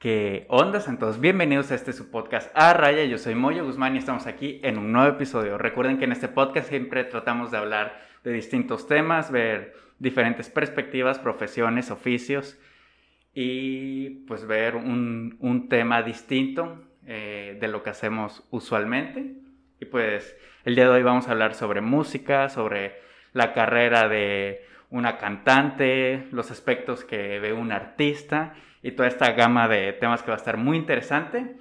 ¿Qué ondas? Entonces, bienvenidos a este su podcast A Raya. Yo soy Moyo Guzmán y estamos aquí en un nuevo episodio. Recuerden que en este podcast siempre tratamos de hablar de distintos temas, ver diferentes perspectivas, profesiones, oficios y pues ver un, un tema distinto eh, de lo que hacemos usualmente. Y pues el día de hoy vamos a hablar sobre música, sobre la carrera de una cantante, los aspectos que ve un artista y toda esta gama de temas que va a estar muy interesante.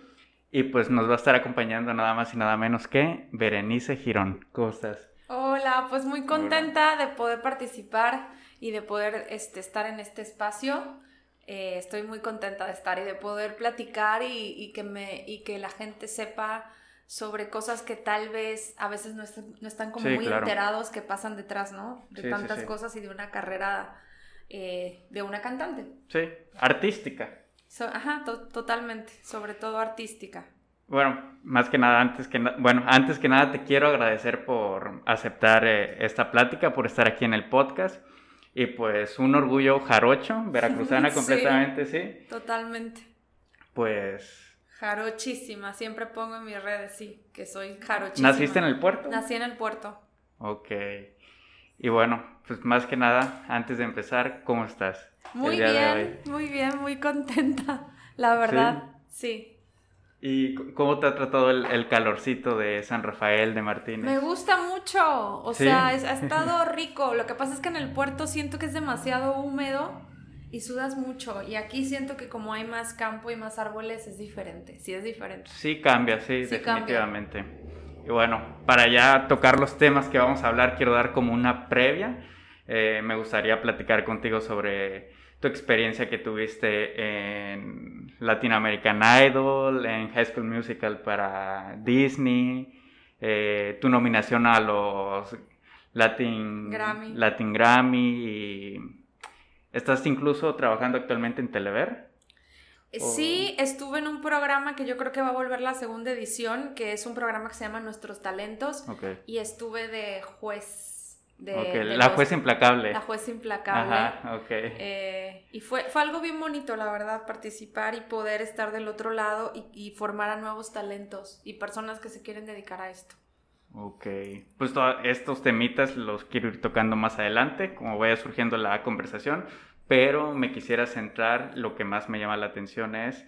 Y pues nos va a estar acompañando nada más y nada menos que Berenice Girón. ¿Cómo estás? Hola, pues muy contenta de poder participar y de poder este, estar en este espacio. Eh, estoy muy contenta de estar y de poder platicar y, que, me, y que la gente sepa sobre cosas que tal vez a veces no, están como muy enterados que pasan detrás, ¿no? De tantas cosas y de una carrera eh, de una cantante. Sí, artística. ajá, totalmente, sobre todo artística. Bueno, más que nada, antes que, bueno, antes que nada te quiero agradecer por aceptar eh, esta plática, por estar aquí en el podcast. Y pues un orgullo jarocho, veracruzana completamente, sí. Totalmente. Pues... Jarochísima, siempre pongo en mis redes, sí, que soy jarochísima. ¿Naciste en el puerto? Nací en el puerto. Ok. Y bueno, pues más que nada, antes de empezar, ¿cómo estás? Muy bien, muy bien, muy contenta, la verdad, sí. ¿Y cómo te ha tratado el, calorcito de San Rafael de Martínez? Me gusta mucho, o sea, ha estado rico. Lo que pasa es que en el puerto siento que es demasiado húmedo y sudas mucho. Y aquí siento que como hay más campo y más árboles es diferente, sí es diferente. Sí cambia, sí, definitivamente. Y bueno, para ya tocar los temas que vamos a hablar, quiero dar como una previa. Eh, me gustaría platicar contigo sobre tu experiencia que tuviste en Latin American Idol, en High School Musical para Disney, eh, tu nominación a los Latin Grammy. Latin Grammy y estás incluso trabajando actualmente en Telever. Sí, estuve en un programa que yo creo que va a volver la segunda edición, que es un programa que se llama Nuestros Talentos. Y estuve de juez. De, la juez implacable. La juez implacable. Ajá, ok. Eh, y fue, fue algo bien bonito, la verdad, participar y poder estar del otro lado y, y formar a nuevos talentos y personas que se quieren dedicar a esto. Ok, pues todos estos temitas los quiero ir tocando más adelante, como vaya surgiendo la conversación pero me quisiera centrar, lo que más me llama la atención es,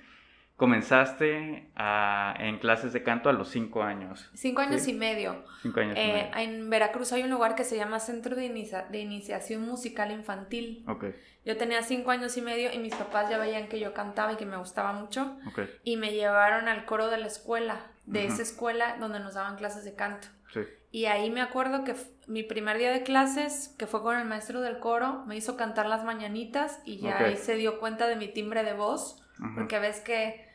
comenzaste en clases de canto a los cinco años. Cinco años y medio. Cinco años y eh, medio. En Veracruz hay un lugar que se llama Centro de, de Iniciación Musical Infantil. Okay. Yo tenía cinco años y medio y mis papás ya veían que yo cantaba y que me gustaba mucho. Y me llevaron al coro de la escuela, de esa escuela donde nos daban clases de canto. Sí. Y ahí me acuerdo que mi primer día de clases, que fue con el maestro del coro, me hizo cantar las mañanitas y ya ahí se dio cuenta de mi timbre de voz, porque ves que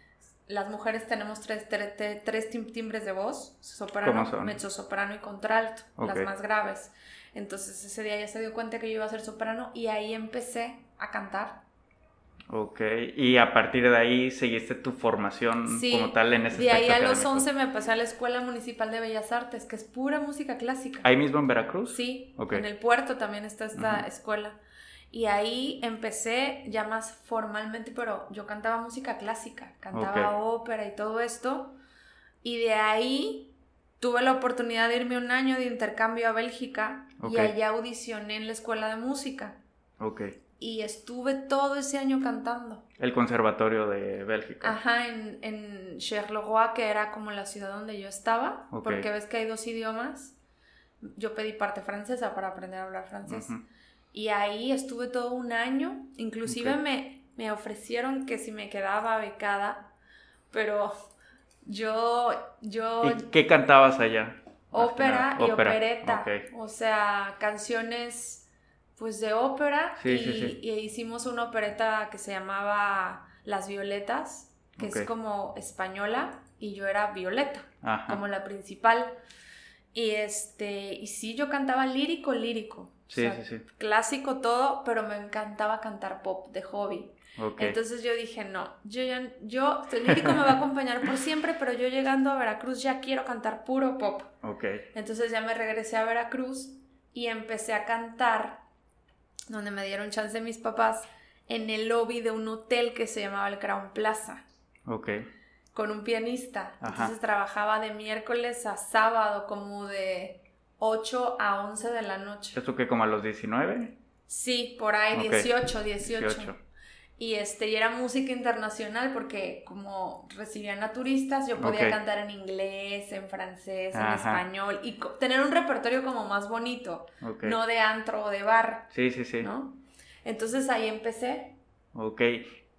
las mujeres tenemos tres, tres, timbres de voz, soprano, soprano y contralto, las más graves. Entonces ese día ya se dio cuenta que yo iba a ser soprano y ahí empecé a cantar Ok, y a partir de ahí seguiste tu formación como tal en ese De ahí a los 11 me pasé a la Escuela Municipal de Bellas Artes, que es pura música clásica. ¿Ahí mismo en Veracruz? Sí, en el puerto también está esta escuela. Y ahí empecé ya más formalmente, pero yo cantaba música clásica, cantaba ópera y todo esto. Y de ahí tuve la oportunidad de irme un año de intercambio a Bélgica y allá audicioné en la escuela de música. Ok y estuve todo ese año cantando. El Conservatorio de Bélgica. Ajá, en, en Charleroi, que era como la ciudad donde yo estaba, porque ves que hay dos idiomas. Yo pedí parte francesa para aprender a hablar francés. Y ahí estuve todo un año, inclusive me, me ofrecieron que si me quedaba becada, pero yo... yo ¿Y qué cantabas allá? Ópera y opereta. O sea, canciones pues de ópera y, hicimos una opereta que se llamaba Las Violetas, que es como española y yo era Violeta, como la principal. Y este, y sí, yo cantaba lírico, lírico. Sí, sí, sí. Clásico todo, pero me encantaba cantar pop de hobby. Entonces yo dije, no, yo ya, yo, el lírico me va a acompañar por siempre, pero yo llegando a Veracruz ya quiero cantar puro pop. Entonces ya me regresé a Veracruz y empecé a cantar donde me dieron chance mis papás en el lobby de un hotel que se llamaba el Crown Plaza. Ok. Con un pianista. Entonces trabajaba de miércoles a sábado, como de 8 a 11 de la noche. ¿Esto que como a los 19? Sí, por ahí, 18, 18. Y, este, y era música internacional porque como recibían a turistas, yo podía cantar en inglés, en francés, en español y tener un repertorio como más bonito, no de antro o de bar. Sí, sí, sí. ¿no? Entonces ahí empecé. Ok.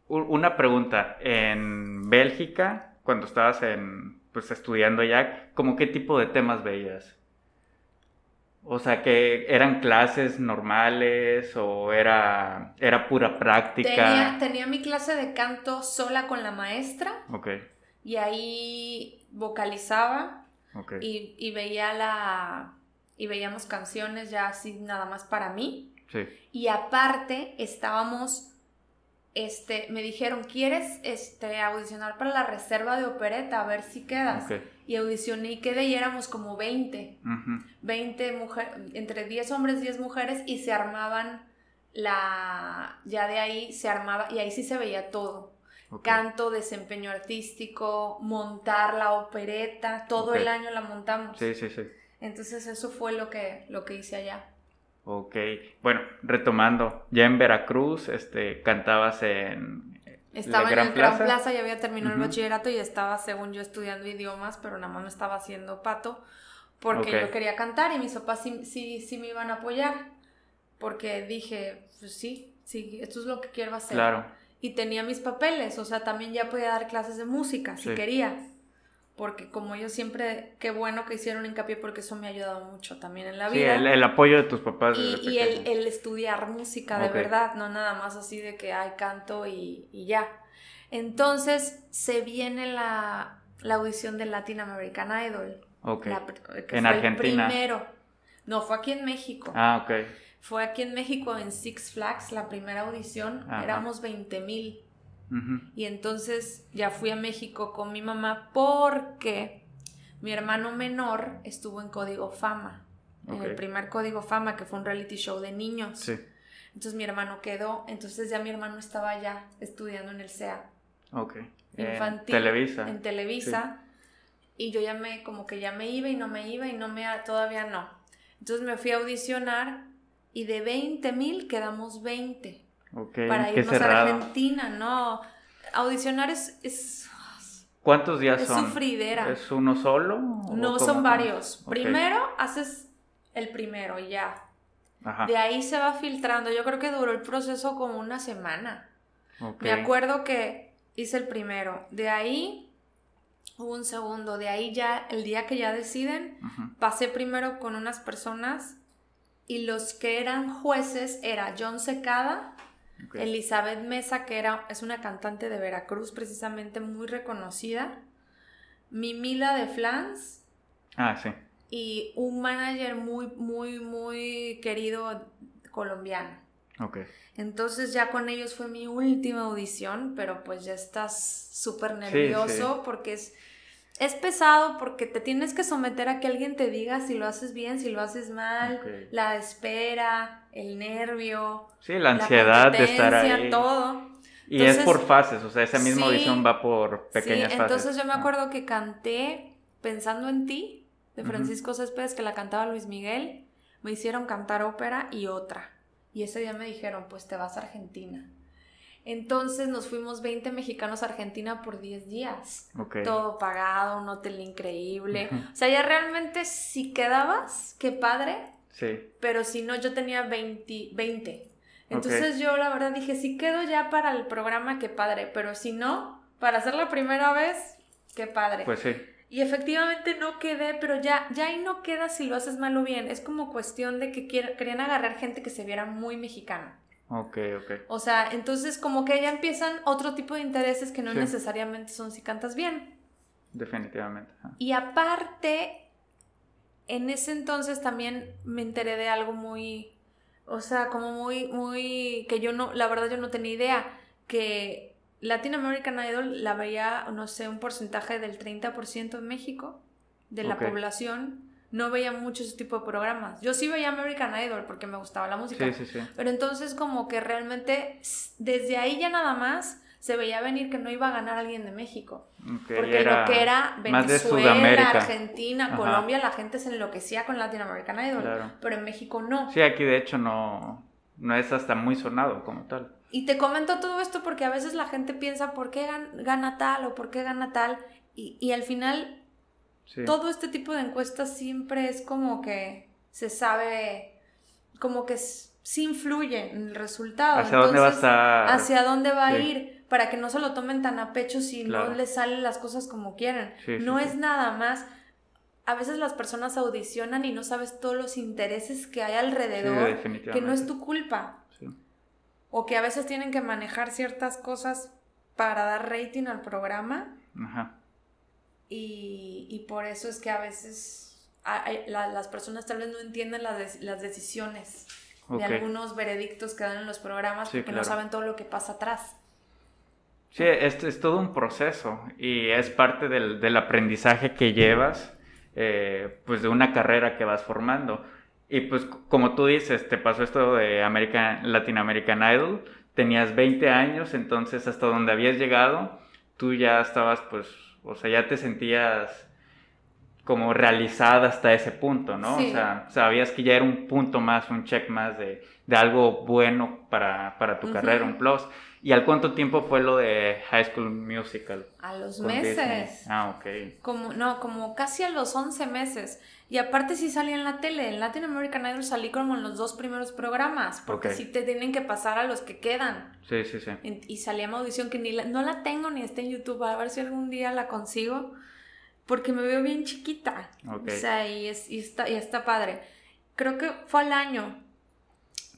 Una pregunta, en Bélgica, cuando estabas en, pues, estudiando ya, ¿cómo qué tipo de temas veías? O sea, que eran clases normales o era, era pura práctica. Tenía, mi clase de canto sola con la maestra. Ok. Y ahí vocalizaba. Y, y, veía la. Y veíamos canciones ya así nada más para mí. Sí. Y aparte estábamos. Este, me dijeron, ¿quieres este, audicionar para la reserva de opereta? A ver si quedas. Okay y audicioné y quedé y éramos como 20, 20 mujeres, entre 10 hombres, 10 mujeres y se armaban la, ya de ahí se armaba y ahí sí se veía todo. Canto, desempeño artístico, montar la opereta, todo el año la montamos. Sí, sí, sí. Entonces eso fue lo que, lo que hice allá. Ok, bueno, retomando, ya en Veracruz, este, cantabas en, estaba en el Gran Plaza, y había terminado el bachillerato y estaba, según yo, estudiando idiomas, pero nada más me estaba haciendo pato porque yo quería cantar y mis papás sí, sí, sí, me iban a apoyar. Porque dije, pues sí, sí, esto es lo que quiero hacer. Claro. Y tenía mis papeles, o sea, también ya podía dar clases de música si quería porque como yo siempre, qué bueno que hicieron hincapié porque eso me ha ayudado mucho también en la vida. Sí, el, apoyo de tus papás. Y, el, estudiar música de verdad, no nada más así de que hay canto y, ya. Entonces se viene la, audición del Latin American Idol. Ok. en Argentina. primero. No, fue aquí en México. Ah, ok. Fue aquí en México en Six Flags, la primera audición. Éramos 20 mil. Y entonces ya fui a México con mi mamá porque mi hermano menor estuvo en Código Fama, en el primer Código Fama, que fue un reality show de niños. Entonces mi hermano quedó, entonces ya mi hermano estaba ya estudiando en el CEA. Infantil. En Televisa. En Televisa. Y yo ya me, como que ya me iba y no me iba y no me, todavía no. Entonces me fui a audicionar y de 20 mil quedamos 20 para irnos a Argentina, no. Audicionar es, ¿Cuántos días es son? sufridera. ¿Es uno solo? No, son varios. Primero haces el primero y ya. De ahí se va filtrando. Yo creo que duró el proceso como una semana. Me acuerdo que hice el primero. De ahí hubo un segundo. De ahí ya, el día que ya deciden, pasé primero con unas personas y los que eran jueces era John Secada Elizabeth Mesa, que era, es una cantante de Veracruz, precisamente muy reconocida. Mimila de Flans. Ah, sí. Y un manager muy, muy, muy querido colombiano. Ok. Entonces ya con ellos fue mi última audición, pero pues ya estás súper nervioso porque es es pesado porque te tienes que someter a que alguien te diga si lo haces bien, si lo haces mal, la espera, el nervio. Sí, la ansiedad de estar ahí. todo. Y es por fases, o sea, esa misma audición va por pequeñas sí, entonces yo me acuerdo que canté Pensando en ti, de Francisco Céspedes, que la cantaba Luis Miguel. Me hicieron cantar ópera y otra. Y ese día me dijeron, pues te vas a Argentina. Entonces nos fuimos 20 mexicanos a Argentina por 10 días. Todo pagado, un hotel increíble. O sea, ya realmente si quedabas, qué padre. Sí. Pero si no, yo tenía 20. 20. Entonces yo la verdad dije, si quedo ya para el programa, qué padre. Pero si no, para hacer la primera vez, qué padre. Pues sí. Y efectivamente no quedé, pero ya, ya ahí no queda si lo haces mal o bien. Es como cuestión de que querían agarrar gente que se viera muy mexicana. Ok, ok. O sea, entonces como que ya empiezan otro tipo de intereses que no necesariamente son si cantas bien. Definitivamente. Y aparte, en ese entonces también me enteré de algo muy, o sea, como muy, muy, que yo no, la verdad yo no tenía idea, que Latin American Idol la veía, no sé, un porcentaje del 30% en México de la población no veía mucho ese tipo de programas. Yo sí veía American Idol porque me gustaba la música. Sí, sí, sí. Pero entonces como que realmente desde ahí ya nada más se veía venir que no iba a ganar alguien de México. porque lo que era Venezuela, Argentina, Colombia, la gente se enloquecía con Latin American Idol. Pero en México no. Sí, aquí de hecho no, no es hasta muy sonado como tal. Y te comento todo esto porque a veces la gente piensa por qué gana tal o por qué gana tal. Y, y al final todo este tipo de encuestas siempre es como que se sabe, como que sí influye en el resultado. ¿Hacia dónde va a estar? ¿Hacia dónde va a ir? Para que no se lo tomen tan a pecho si no les salen las cosas como quieren. no es nada más. A veces las personas audicionan y no sabes todos los intereses que hay alrededor, que no es tu culpa. O que a veces tienen que manejar ciertas cosas para dar rating al programa. Ajá. Y, por eso es que a veces las personas tal vez no entienden las, las decisiones de algunos veredictos que dan en los programas porque no saben todo lo que pasa atrás. Sí, esto es todo un proceso y es parte del, del aprendizaje que llevas eh, pues de una carrera que vas formando. Y pues como tú dices, te pasó esto de American, Latin American Idol, tenías 20 años, entonces hasta donde habías llegado, tú ya estabas pues o sea, ya te sentías como realizada hasta ese punto, ¿no? O sea, sabías que ya era un punto más, un check más de, algo bueno para, tu carrera, un plus. ¿Y al cuánto tiempo fue lo de High School Musical? A los meses. Ah, ok. Como, no, como casi a los 11 meses. Y aparte sí salí en la tele. En Latin American Idol salí como en los dos primeros programas. Porque sí te tienen que pasar a los que quedan. Sí, sí, sí. Y salí a audición que ni no la tengo ni está en YouTube. A ver si algún día la consigo. Porque me veo bien chiquita. O sea, y, es, y, está, y está padre. Creo que fue al año.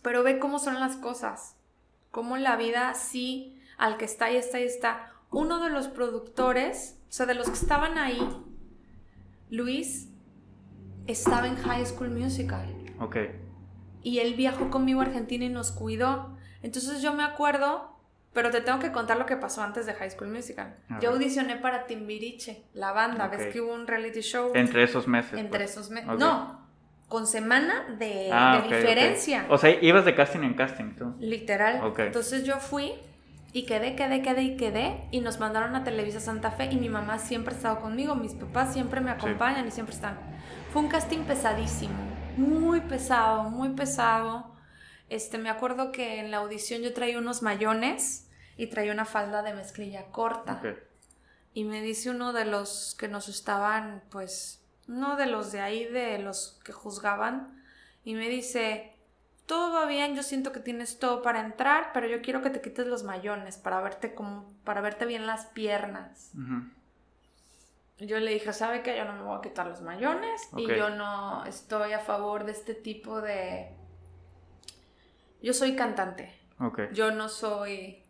Pero ve cómo son las cosas. Cómo la vida sí, al que está y está y está. Uno de los productores, o sea, de los que estaban ahí, Luis, estaba en High School Musical. Ok. Y él viajó conmigo a Argentina y nos cuidó. Entonces yo me acuerdo, pero te tengo que contar lo que pasó antes de High School Musical. yo audicioné para Timbiriche, la banda. ¿Ves que hubo un reality show? Entre esos meses. Entre pues. esos meses. No, con semana de, ah, diferencia. O sea, ibas de casting en casting tú. Literal. Entonces yo fui y quedé, quedé, quedé y quedé. Y nos mandaron a Televisa Santa Fe y mi mamá siempre ha estado conmigo. Mis papás siempre me acompañan y siempre están. Fue un casting pesadísimo, muy pesado, muy pesado. Este, me acuerdo que en la audición yo traía unos mayones y traía una falda de mezclilla corta. Y me dice uno de los que nos estaban, pues, uno de los de ahí, de los que juzgaban, y me dice, todo va bien, yo siento que tienes todo para entrar, pero yo quiero que te quites los mayones para verte como, para verte bien las piernas yo le dije, ¿sabe qué? Yo no me voy a quitar los mayones y yo no estoy a favor de este tipo de... Yo soy cantante. Yo no soy...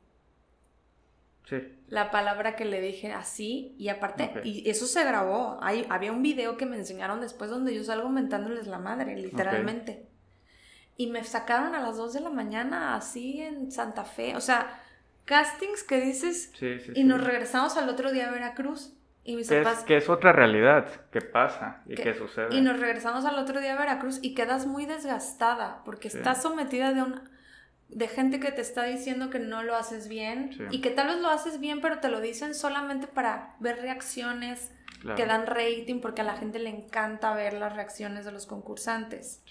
Sí. La palabra que le dije así y aparte, y eso se grabó. Hay, había un video que me enseñaron después donde yo salgo mentándoles la madre, literalmente. Y me sacaron a las 2 de la mañana así en Santa Fe. O sea, castings que dices y nos regresamos al otro día a Veracruz. Y mis que, es, que es otra realidad que pasa y que, sucede. Y nos regresamos al otro día a Veracruz y quedas muy desgastada porque estás sometida de un de gente que te está diciendo que no lo haces bien y que tal vez lo haces bien pero te lo dicen solamente para ver reacciones que dan rating porque a la gente le encanta ver las reacciones de los concursantes.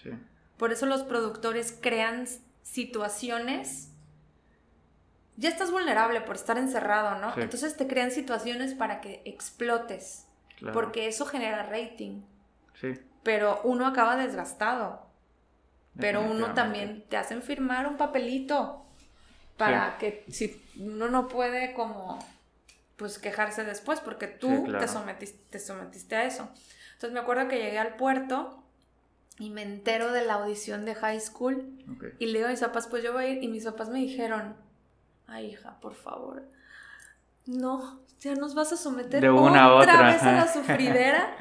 Por eso los productores crean situaciones ya estás vulnerable por estar encerrado, ¿no? Entonces te crean situaciones para que explotes, porque eso genera rating. Sí. Pero uno acaba desgastado. Pero uno también te hacen firmar un papelito para que si uno no puede como pues quejarse después porque tú te, sometiste, te sometiste a eso. Entonces me acuerdo que llegué al puerto y me entero de la audición de high school y le digo a mis papás, pues yo voy a ir y mis papás me dijeron, ay hija, por favor, no, ya nos vas a someter de una otra, vez a la sufridera.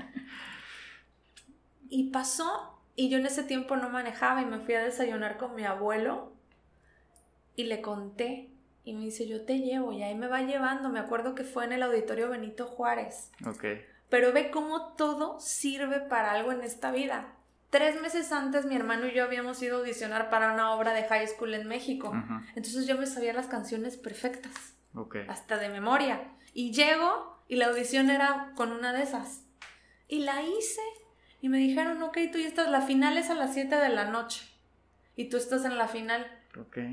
y pasó, y yo en ese tiempo no manejaba y me fui a desayunar con mi abuelo y le conté. Y me dice, yo te llevo, y ahí me va llevando. Me acuerdo que fue en el auditorio Benito Juárez. Ok. pero ve cómo todo sirve para algo en esta vida. Tres meses antes mi hermano y yo habíamos ido a audicionar para una obra de high school en México. Entonces yo me sabía las canciones perfectas. Hasta de memoria. Y llego y la audición era con una de esas. Y la hice. Y me dijeron, ok, tú ya estás, la final es a las 7 de la noche. Y tú estás en la final.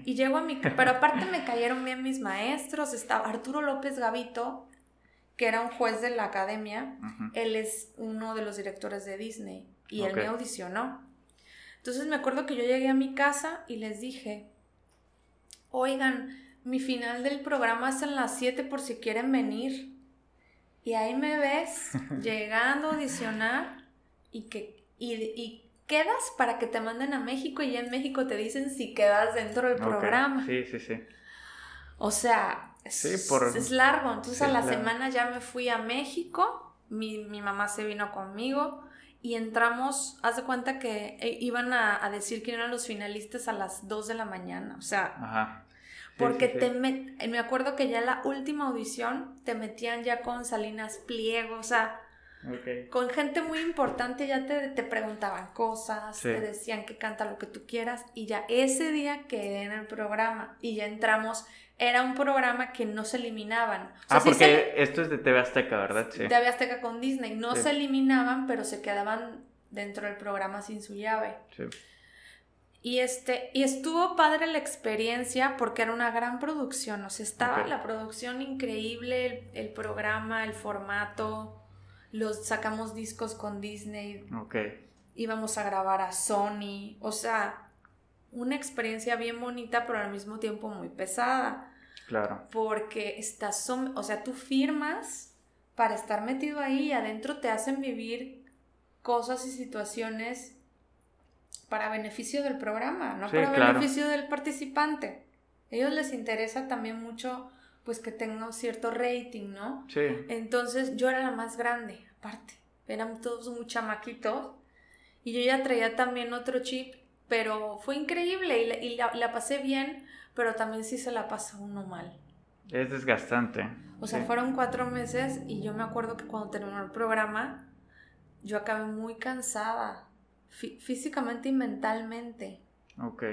Y llego a mi... Pero aparte me cayeron bien mis maestros. Estaba Arturo López Gavito, que era un juez de la academia. Él es uno de los directores de Disney y él me audicionó. Entonces me acuerdo que yo llegué a mi casa y les dije, oigan, mi final del programa es en las 7 por si quieren venir. Y ahí me ves llegando a audicionar y que y, quedas para que te manden a México y ya en México te dicen si quedas dentro del programa. Sí, sí, sí. O sea, es, es largo. Entonces a la semana ya me fui a México, mi, mi mamá se vino conmigo y entramos, haz de cuenta que eh, iban a, decir quién eran los finalistas a las 2 de la mañana, o sea, porque te me acuerdo que ya la última audición te metían ya con Salinas Pliego, o sea, con gente muy importante ya te, te preguntaban cosas, te decían que canta lo que tú quieras y ya ese día quedé en el programa y ya entramos era un programa que no se eliminaban. ah, porque esto es de TV Azteca, ¿verdad? Sí. TV Azteca con Disney. No se eliminaban, pero se quedaban dentro del programa sin su llave. Sí. Y, este, y estuvo padre la experiencia porque era una gran producción. O sea, estaba la producción increíble, el, programa, el formato. Los sacamos discos con Disney. Ok. Íbamos a grabar a Sony. O sea, una experiencia bien bonita, pero al mismo tiempo muy pesada. Claro. Porque estás, o sea, tú firmas para estar metido ahí y adentro te hacen vivir cosas y situaciones para beneficio del programa, no para beneficio del participante. A ellos les interesa también mucho pues que tenga cierto rating, ¿no? Sí. Entonces yo era la más grande, aparte. Eran todos muy chamaquitos. Y yo ya traía también otro chip pero fue increíble y, la, pasé bien, pero también sí se la pasa uno mal. Es desgastante. O sea, fueron cuatro meses y yo me acuerdo que cuando terminó el programa, yo acabé muy cansada, físicamente y mentalmente. Ok.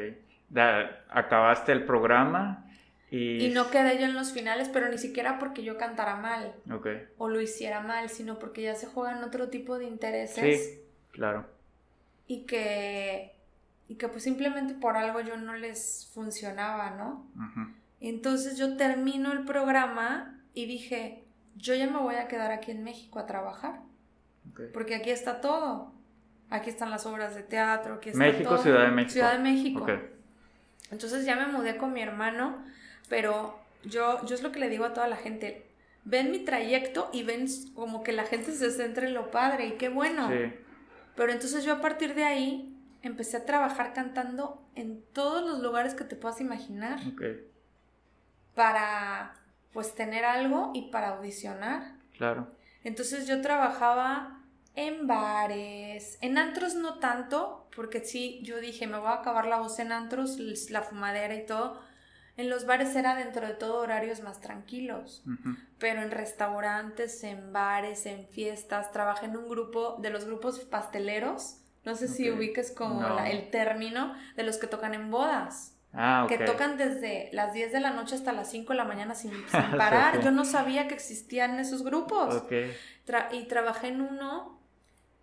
acabaste el programa y... Y no quedé yo en los finales, pero ni siquiera porque yo cantara mal. O lo hiciera mal, sino porque ya se juegan otro tipo de intereses. Sí, claro. Y que y que pues simplemente por algo yo no les funcionaba, ¿no? Entonces yo termino el programa y dije, yo ya me voy a quedar aquí en México a trabajar, porque aquí está todo. Aquí están las obras de teatro, aquí está México, Ciudad de México. Ciudad de México. Entonces ya me mudé con mi hermano, pero yo, yo es lo que le digo a toda la gente, ven mi trayecto y ven como que la gente se centra en lo padre y qué bueno. Sí. Pero entonces yo a partir de ahí empecé a trabajar cantando en todos los lugares que te puedas imaginar. Para, pues, tener algo y para audicionar. Claro. Entonces yo trabajaba en bares, en antros no tanto, porque sí, yo dije, me voy a acabar la voz en antros, la fumadera y todo. En los bares era dentro de todo horarios más tranquilos, pero en restaurantes, en bares, en fiestas, trabajé en un grupo de los grupos pasteleros no sé si ubiques como el término de los que tocan en bodas. Ah, Que tocan desde las 10 de la noche hasta las 5 de la mañana sin, parar. Yo no sabía que existían esos grupos. y trabajé en uno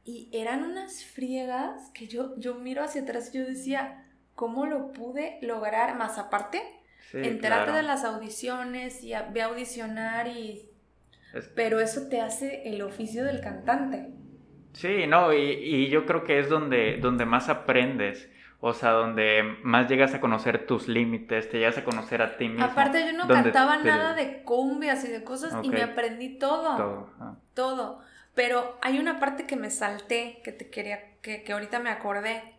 y eran unas friegas que yo, yo miro hacia atrás y yo decía, ¿cómo lo pude lograr? Más aparte, enterarte de las audiciones y ve a audicionar y... Pero eso te hace el oficio del cantante. Sí, no, y, yo creo que es donde, donde más aprendes. O sea, donde más llegas a conocer tus límites, te llegas a conocer a ti mismo. Aparte, yo no cantaba nada de cumbias y de cosas y me aprendí todo. Todo. Todo. Pero hay una parte que me salté, que te quería, que, que ahorita me acordé.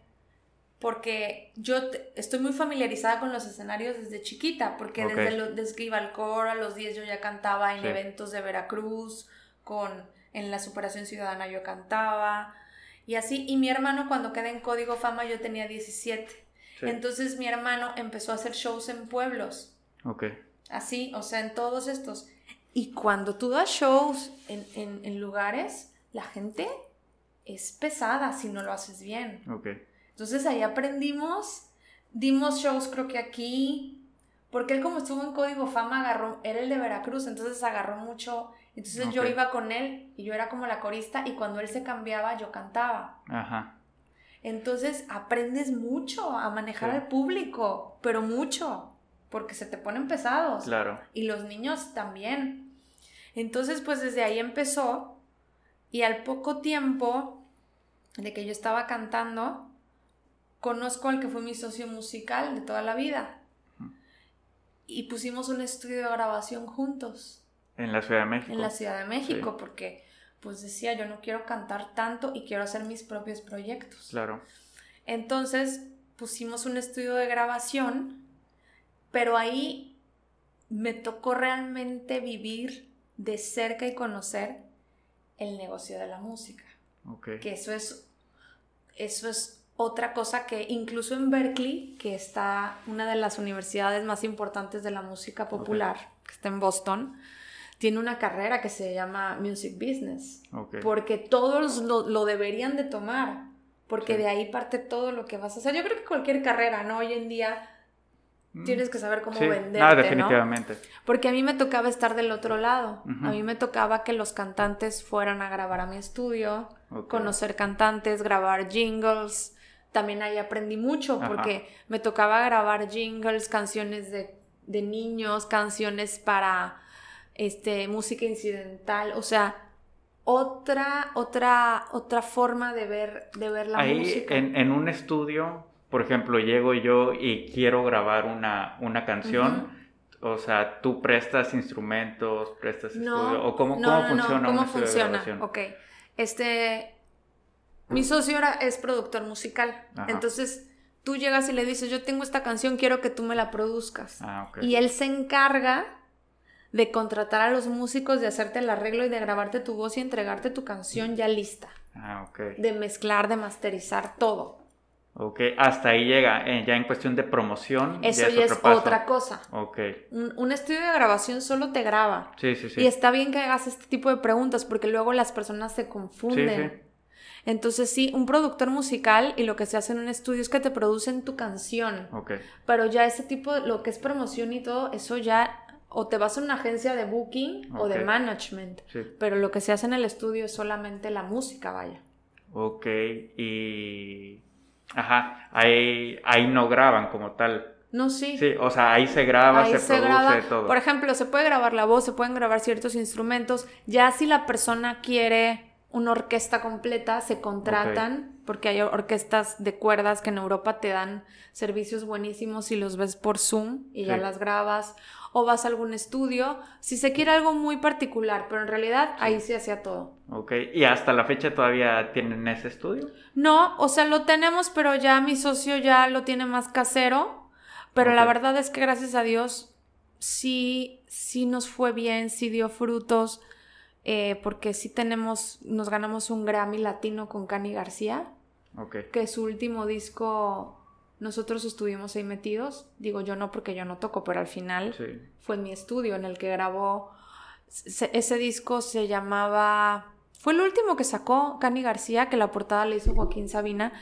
Porque yo estoy muy familiarizada con los escenarios desde chiquita, porque desde, lo, desde que iba al coro a los 10 yo ya cantaba en eventos de Veracruz, con en la superación ciudadana yo cantaba y así. Y mi hermano cuando quedé en Código Fama yo tenía 17. Entonces mi hermano empezó a hacer shows en pueblos. Ok. Así, o sea, en todos estos. Y cuando tú das shows en, en, lugares, la gente es pesada si no lo haces bien. Okay. Entonces ahí aprendimos, dimos shows creo que aquí, porque él como estuvo en Código Fama, agarró, era el de Veracruz, entonces agarró mucho, entonces yo iba con él y yo era como la corista y cuando él se cambiaba yo cantaba. Ajá. Entonces aprendes mucho a manejar al público, pero mucho, porque se te ponen pesados. Claro. Y los niños también. Entonces, pues desde ahí empezó y al poco tiempo de que yo estaba cantando, conozco al que fue mi socio musical de toda la vida. Y pusimos un estudio de grabación juntos. En la Ciudad de México. En la Ciudad de México, porque pues decía, yo no quiero cantar tanto y quiero hacer mis propios proyectos. Claro. Entonces pusimos un estudio de grabación, pero ahí me tocó realmente vivir de cerca y conocer el negocio de la música. Okay. Que eso es, eso es otra cosa que incluso en Berkeley, que está una de las universidades más importantes de la música popular, que está en Boston, tiene una carrera que se llama Music Business. Porque todos lo, deberían de tomar. Porque de ahí parte todo lo que vas a hacer. Yo creo que cualquier carrera, ¿no? Hoy en día mm. tienes que saber cómo vender. Ah, definitivamente. Porque a mí me tocaba estar del otro lado. A mí me tocaba que los cantantes fueran a grabar a mi estudio, conocer cantantes, grabar jingles. También ahí aprendí mucho porque me tocaba grabar jingles, canciones de, de niños, canciones para este, música incidental, o sea, otra, otra, otra forma de ver, de ver la música. En, en un estudio, por ejemplo, llego yo y quiero grabar una, una canción. O sea, tú prestas instrumentos, prestas estudio, o cómo, cómo funciona ¿Cómo funciona? Ok. Este, mi socio ahora es productor musical. Entonces, tú llegas y le dices, yo tengo esta canción, quiero que tú me la produzcas. Ah, y él se encarga de contratar a los músicos, de hacerte el arreglo y de grabarte tu voz y entregarte tu canción ya lista. Ah, ok. De mezclar, de masterizar todo. Ok, hasta ahí llega, eh, ya en cuestión de promoción. Eso ya es, otra cosa. Ok. Un, estudio de grabación solo te graba. Sí, sí, sí. Y está bien que hagas este tipo de preguntas porque luego las personas se confunden. Sí, sí. Entonces sí, un productor musical y lo que se hace en un estudio es que te producen tu canción. Ok. Pero ya ese tipo, lo que es promoción y todo, eso ya o te vas a una agencia de booking o de management. Pero lo que se hace en el estudio es solamente la música, vaya. Ok, y... Ajá, ahí, ahí no graban como tal. No, sí. Sí, o sea, ahí se graba, se, produce todo. Por ejemplo, se puede grabar la voz, se pueden grabar ciertos instrumentos. Ya si la persona quiere una orquesta completa, se contratan, porque hay orquestas de cuerdas que en Europa te dan servicios buenísimos y los ves por Zoom y ya las grabas o vas a algún estudio, si se quiere algo muy particular, pero en realidad ahí se hacía todo. Ok, ¿y hasta la fecha todavía tienen ese estudio? No, o sea, lo tenemos, pero ya mi socio ya lo tiene más casero, pero la verdad es que gracias a Dios sí, sí nos fue bien, sí dio frutos, eh, porque sí tenemos, nos ganamos un Grammy latino con Cani García, okay. que su último disco nosotros estuvimos ahí metidos, digo yo no porque yo no toco, pero al final fue en mi estudio en el que grabó, ese disco se llamaba, fue el último que sacó Cani García, que la portada le hizo Joaquín Sabina,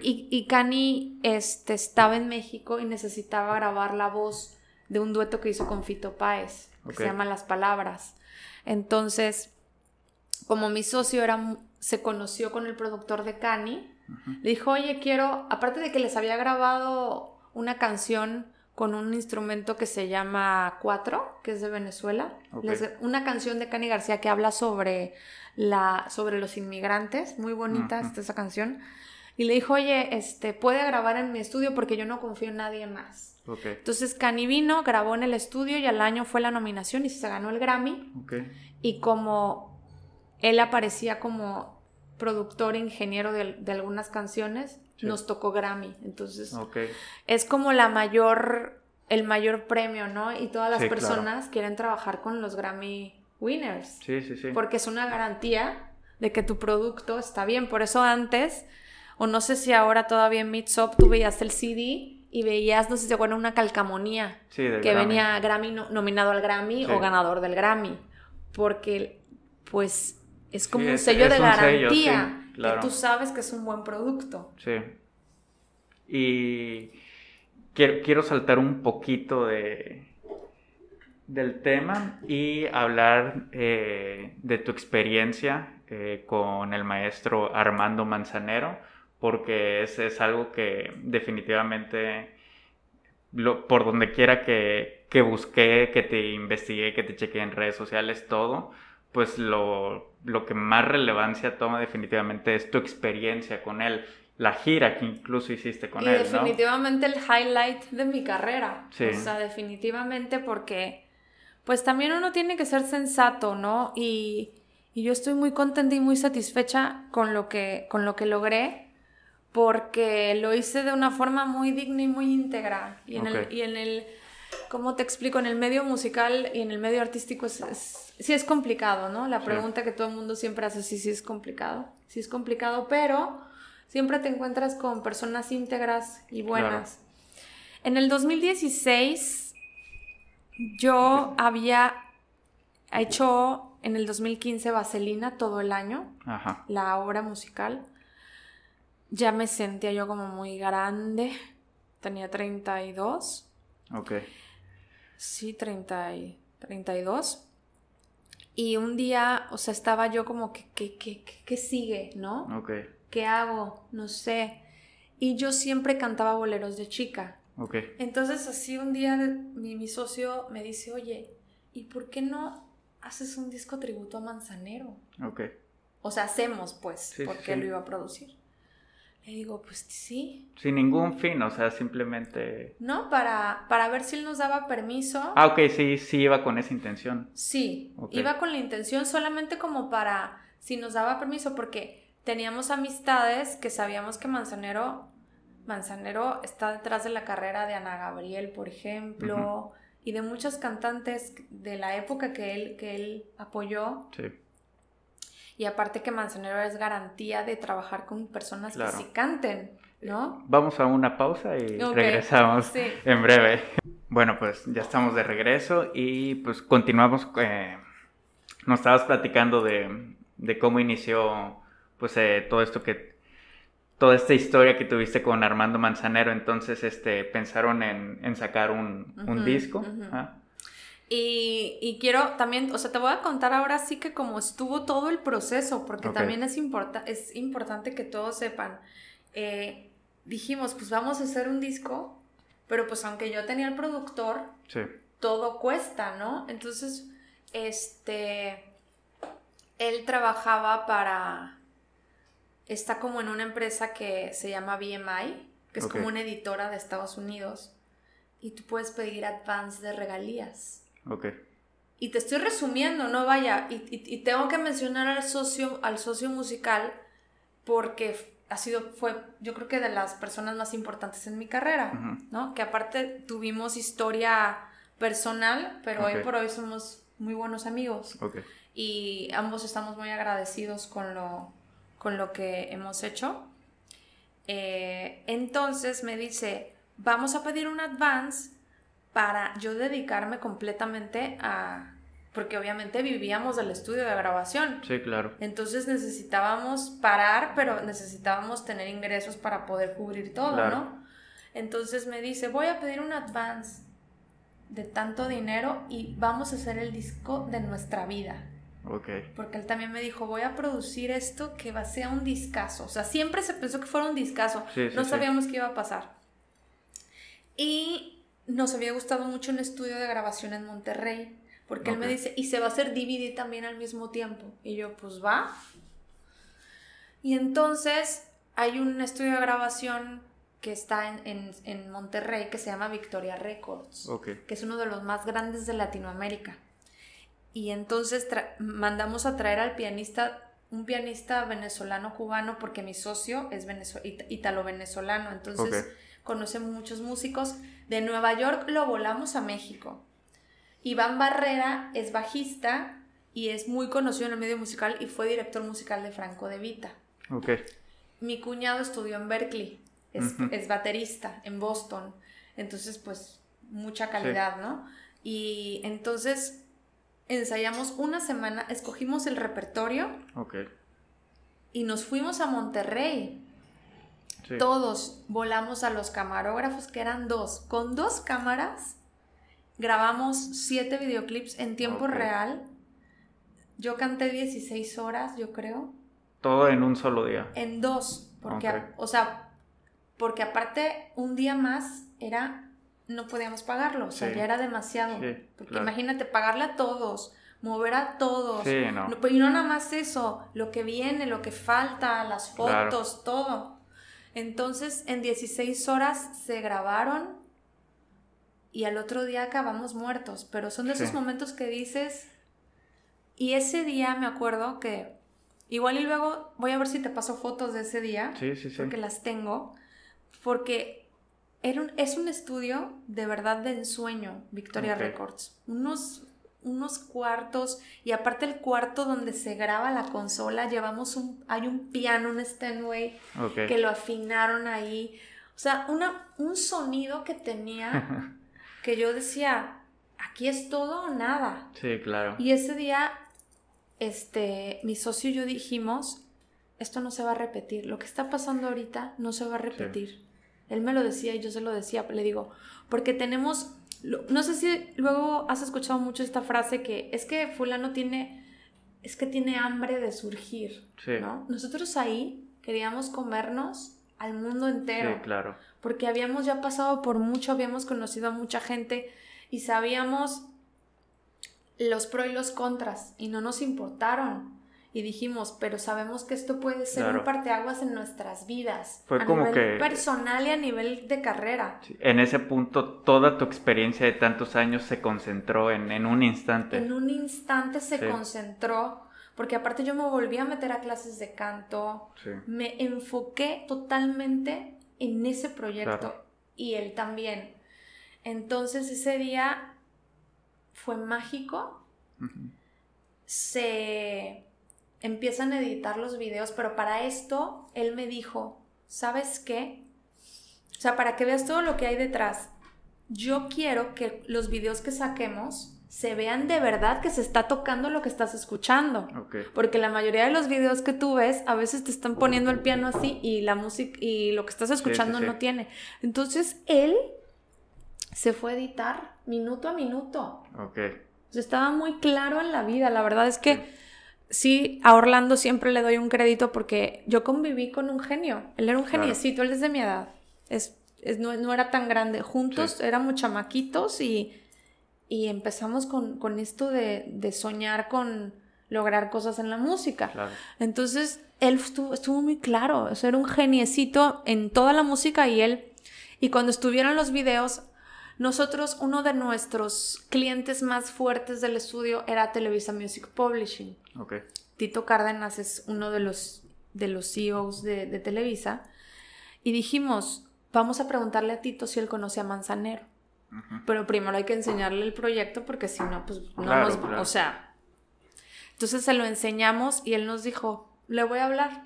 y, y Cani este, estaba en México y necesitaba grabar la voz de un dueto que hizo con Fito Páez, que se llama Las Palabras. Entonces, como mi socio era, se conoció con el productor de Cani, le dijo, oye, quiero, aparte de que les había grabado una canción con un instrumento que se llama Cuatro, que es de Venezuela, una canción de Cani García que habla sobre, la, sobre los inmigrantes, muy bonita esa canción. Y le dijo, oye, este, puede grabar en mi estudio porque yo no confío en nadie más. Entonces Cani vino, grabó en el estudio y al año fue la nominación y se ganó el Grammy. Y como él aparecía como productor ingeniero de, algunas canciones, nos tocó Grammy. Entonces, es como la mayor, el mayor premio, ¿no? Y todas las personas quieren trabajar con los Grammy winners. Sí, sí, sí. Porque es una garantía de que tu producto está bien. Por eso antes, o no sé si ahora todavía en Mitsop tú veías el CD y veías, no sé si se acuerdan, una calcamonía que venía Grammy nominado al Grammy o ganador del Grammy. Porque, pues, es como un sello de garantía que tú sabes que es un buen producto. Sí. Y quiero, saltar un poquito de, del tema y hablar eh, de tu experiencia eh, con el maestro Armando Manzanero porque es, es algo que definitivamente, por donde quiera que, que, busqué, que te investigué, que te chequeé en redes sociales, todo, pues lo, lo que más relevancia toma definitivamente es tu experiencia con él la gira que incluso hiciste con él. Definitivamente el highlight de mi carrera. Sí. O sea, definitivamente porque pues también uno tiene que ser sensato, ¿no? Y, y, yo estoy muy contenta y muy satisfecha con lo que, con lo que logré porque lo hice de una forma muy digna y muy íntegra. Y en, el, y en el, ¿cómo te explico? En el medio musical y en el medio artístico es, sí es complicado, ¿no? La pregunta que todo el mundo siempre hace, sí, sí es complicado. Sí es complicado, pero siempre te encuentras con personas íntegras y buenas. En el 2016 yo había hecho en el 2015 Vaselina todo el año, la obra musical ya me sentía yo como muy grande. Tenía 32. Ok. Sí, 30 y 32. Y un día, o sea, estaba yo como que, ¿qué, qué, qué sigue, no? Ok. ¿Qué hago? No sé. Y yo siempre cantaba boleros de chica. Ok. Entonces, así un día mi, mi socio me dice, oye, ¿y por qué no haces un disco tributo a Manzanero? Ok. O sea, hacemos, pues, porque lo iba a producir. Le digo, pues sí. Sin ningún fin, o sea, simplemente... No, para, para ver si él nos daba permiso. Ah, ok, sí, sí iba con esa intención. Sí, iba con la intención solamente como para si nos daba permiso, porque teníamos amistades que sabíamos que Manzanero, Manzanero está detrás de la carrera de Ana Gabriel, por ejemplo, y de muchas cantantes de la época que él, que él apoyó. Sí y aparte que Manzanero es garantía de trabajar con personas que sí canten, ¿no? Vamos a una pausa y regresamos en breve. Bueno, pues ya estamos de regreso y pues continuamos. Eh, nos estabas platicando de, de cómo inició pues eh, todo esto que toda esta historia que tuviste con Armando Manzanero, entonces este pensaron en, en sacar un, un disco. Y, quiero también, o sea, te voy a contar ahora sí que como estuvo todo el proceso, porque también es, es importante que todos sepan. Eh, dijimos, pues vamos a hacer un disco, pero pues aunque yo tenía el productor, todo cuesta, ¿no? Entonces, este, él trabajaba para, está como en una empresa que se llama BMI, que es como una editora de Estados Unidos, y tú puedes pedir advance de regalías. Ok. Y te estoy resumiendo, no vaya. Y, tengo que mencionar al socio, al socio musical porque ha sido, fue, yo creo que de las personas más importantes en mi carrera, ¿no? Que aparte tuvimos historia personal, pero hoy por hoy somos muy buenos amigos. Okay. Y ambos estamos muy agradecidos con lo, con lo que hemos hecho. Eh, entonces me dice, vamos a pedir un advance para yo dedicarme completamente a... Porque obviamente vivíamos del estudio de grabación. Sí, claro. Entonces necesitábamos parar, pero necesitábamos tener ingresos para poder cubrir todo, ¿no? Entonces me dice, voy a pedir un advance de tanto dinero y vamos a hacer el disco de nuestra vida. Ok. Porque él también me dijo, voy a producir esto que va a ser un discazo. O sea, siempre se pensó que fuera un discazo. no sabíamos qué iba a pasar. Y nos había gustado mucho un estudio de grabación en Monterrey, porque él me dice, y se va a hacer DVD también al mismo tiempo. Y yo, pues va. Y entonces hay un estudio de grabación que está en, Monterrey que se llama Victoria Records, que es uno de los más grandes de Latinoamérica. Y entonces mandamos a traer al pianista, un pianista venezolano cubano, porque mi socio es italo-venezolano, entonces conoce muchos músicos de Nueva York lo volamos a México. Iván Barrera es bajista y es muy conocido en el medio musical y fue director musical de Franco de Vita. Ok. Mi cuñado estudió en Berkeley. es, baterista en Boston. Entonces, pues, mucha calidad, ¿no? Y entonces ensayamos una semana, escogimos el repertorio. Ok. Y nos fuimos a Monterrey. Todos volamos a los camarógrafos, que eran dos. Con dos cámaras grabamos siete videoclips en tiempo real. Yo canté 16 horas, yo creo. Todo en un solo día. En dos, porque, o sea, porque aparte un día más era, no podíamos pagarlo, o sea, ya era demasiado. porque imagínate, pagarle a todos, mover a todos. Sí, no. Y no nada más eso, lo que viene, lo que falta, las fotos, todo. Entonces, en 16 horas se grabaron y al otro día acabamos muertos, pero son de esos momentos que dices, y ese día me acuerdo que, igual y luego voy a ver si te paso fotos de ese día, sí, sí, sí. porque las tengo, porque era un, es un estudio de verdad de ensueño, Victoria Records, unos unos cuartos y aparte el cuarto donde se graba la consola llevamos un hay un piano un Steinway que lo afinaron ahí o sea una, un sonido que tenía que yo decía, aquí es todo o nada. Sí, claro. Y ese día, este, mi socio y yo dijimos, esto no se va a repetir, lo que está pasando ahorita no se va a repetir. Él me lo decía y yo se lo decía, le digo, porque tenemos, no sé si luego has escuchado mucho esta frase que es que fulano tiene, es que tiene hambre de surgir, ¿no? Nosotros ahí queríamos comernos al mundo entero. Sí, claro porque habíamos ya pasado por mucho, habíamos conocido a mucha gente y sabíamos los pros y los contras y no nos importaron. Y dijimos, pero sabemos que esto puede ser un parteaguas en nuestras vidas. Fue como que. Personal y a nivel de carrera. en ese punto, toda tu experiencia de tantos años se concentró en, en un instante. En un instante se concentró. Porque aparte yo me volví a meter a clases de canto. Me enfoqué totalmente en ese proyecto y él también. Entonces ese día fue mágico. Se empiezan a editar los videos, pero para esto él me dijo, ¿sabes qué? O sea, para que veas todo lo que hay detrás, yo quiero que los videos que saquemos se vean de verdad que se está tocando lo que estás escuchando. Porque la mayoría de los videos que tú ves, a veces te están poniendo el piano así y la música y lo que estás escuchando no tiene. Entonces él se fue a editar minuto a minuto. Ok. estaba muy claro en la vida. La verdad es que sí. a Orlando siempre le doy un crédito porque yo conviví con un genio. Él era un geniecito, él es de mi edad. Es, no, no, era tan grande. Juntos éramos chamaquitos y y empezamos con, esto de, soñar con lograr cosas en la música. Entonces, él estuvo, muy claro, o era un geniecito en toda la música y él, y cuando estuvieron los videos, nosotros, uno de nuestros clientes más fuertes del estudio era Televisa Music Publishing. Tito Cárdenas es uno de los, de los CEOs de, de Televisa. Y dijimos, vamos a preguntarle a Tito si él conoce a Manzanero. Pero primero hay que enseñarle el proyecto porque si no, pues no nos... O sea, entonces se lo enseñamos y él nos dijo, le voy a hablar.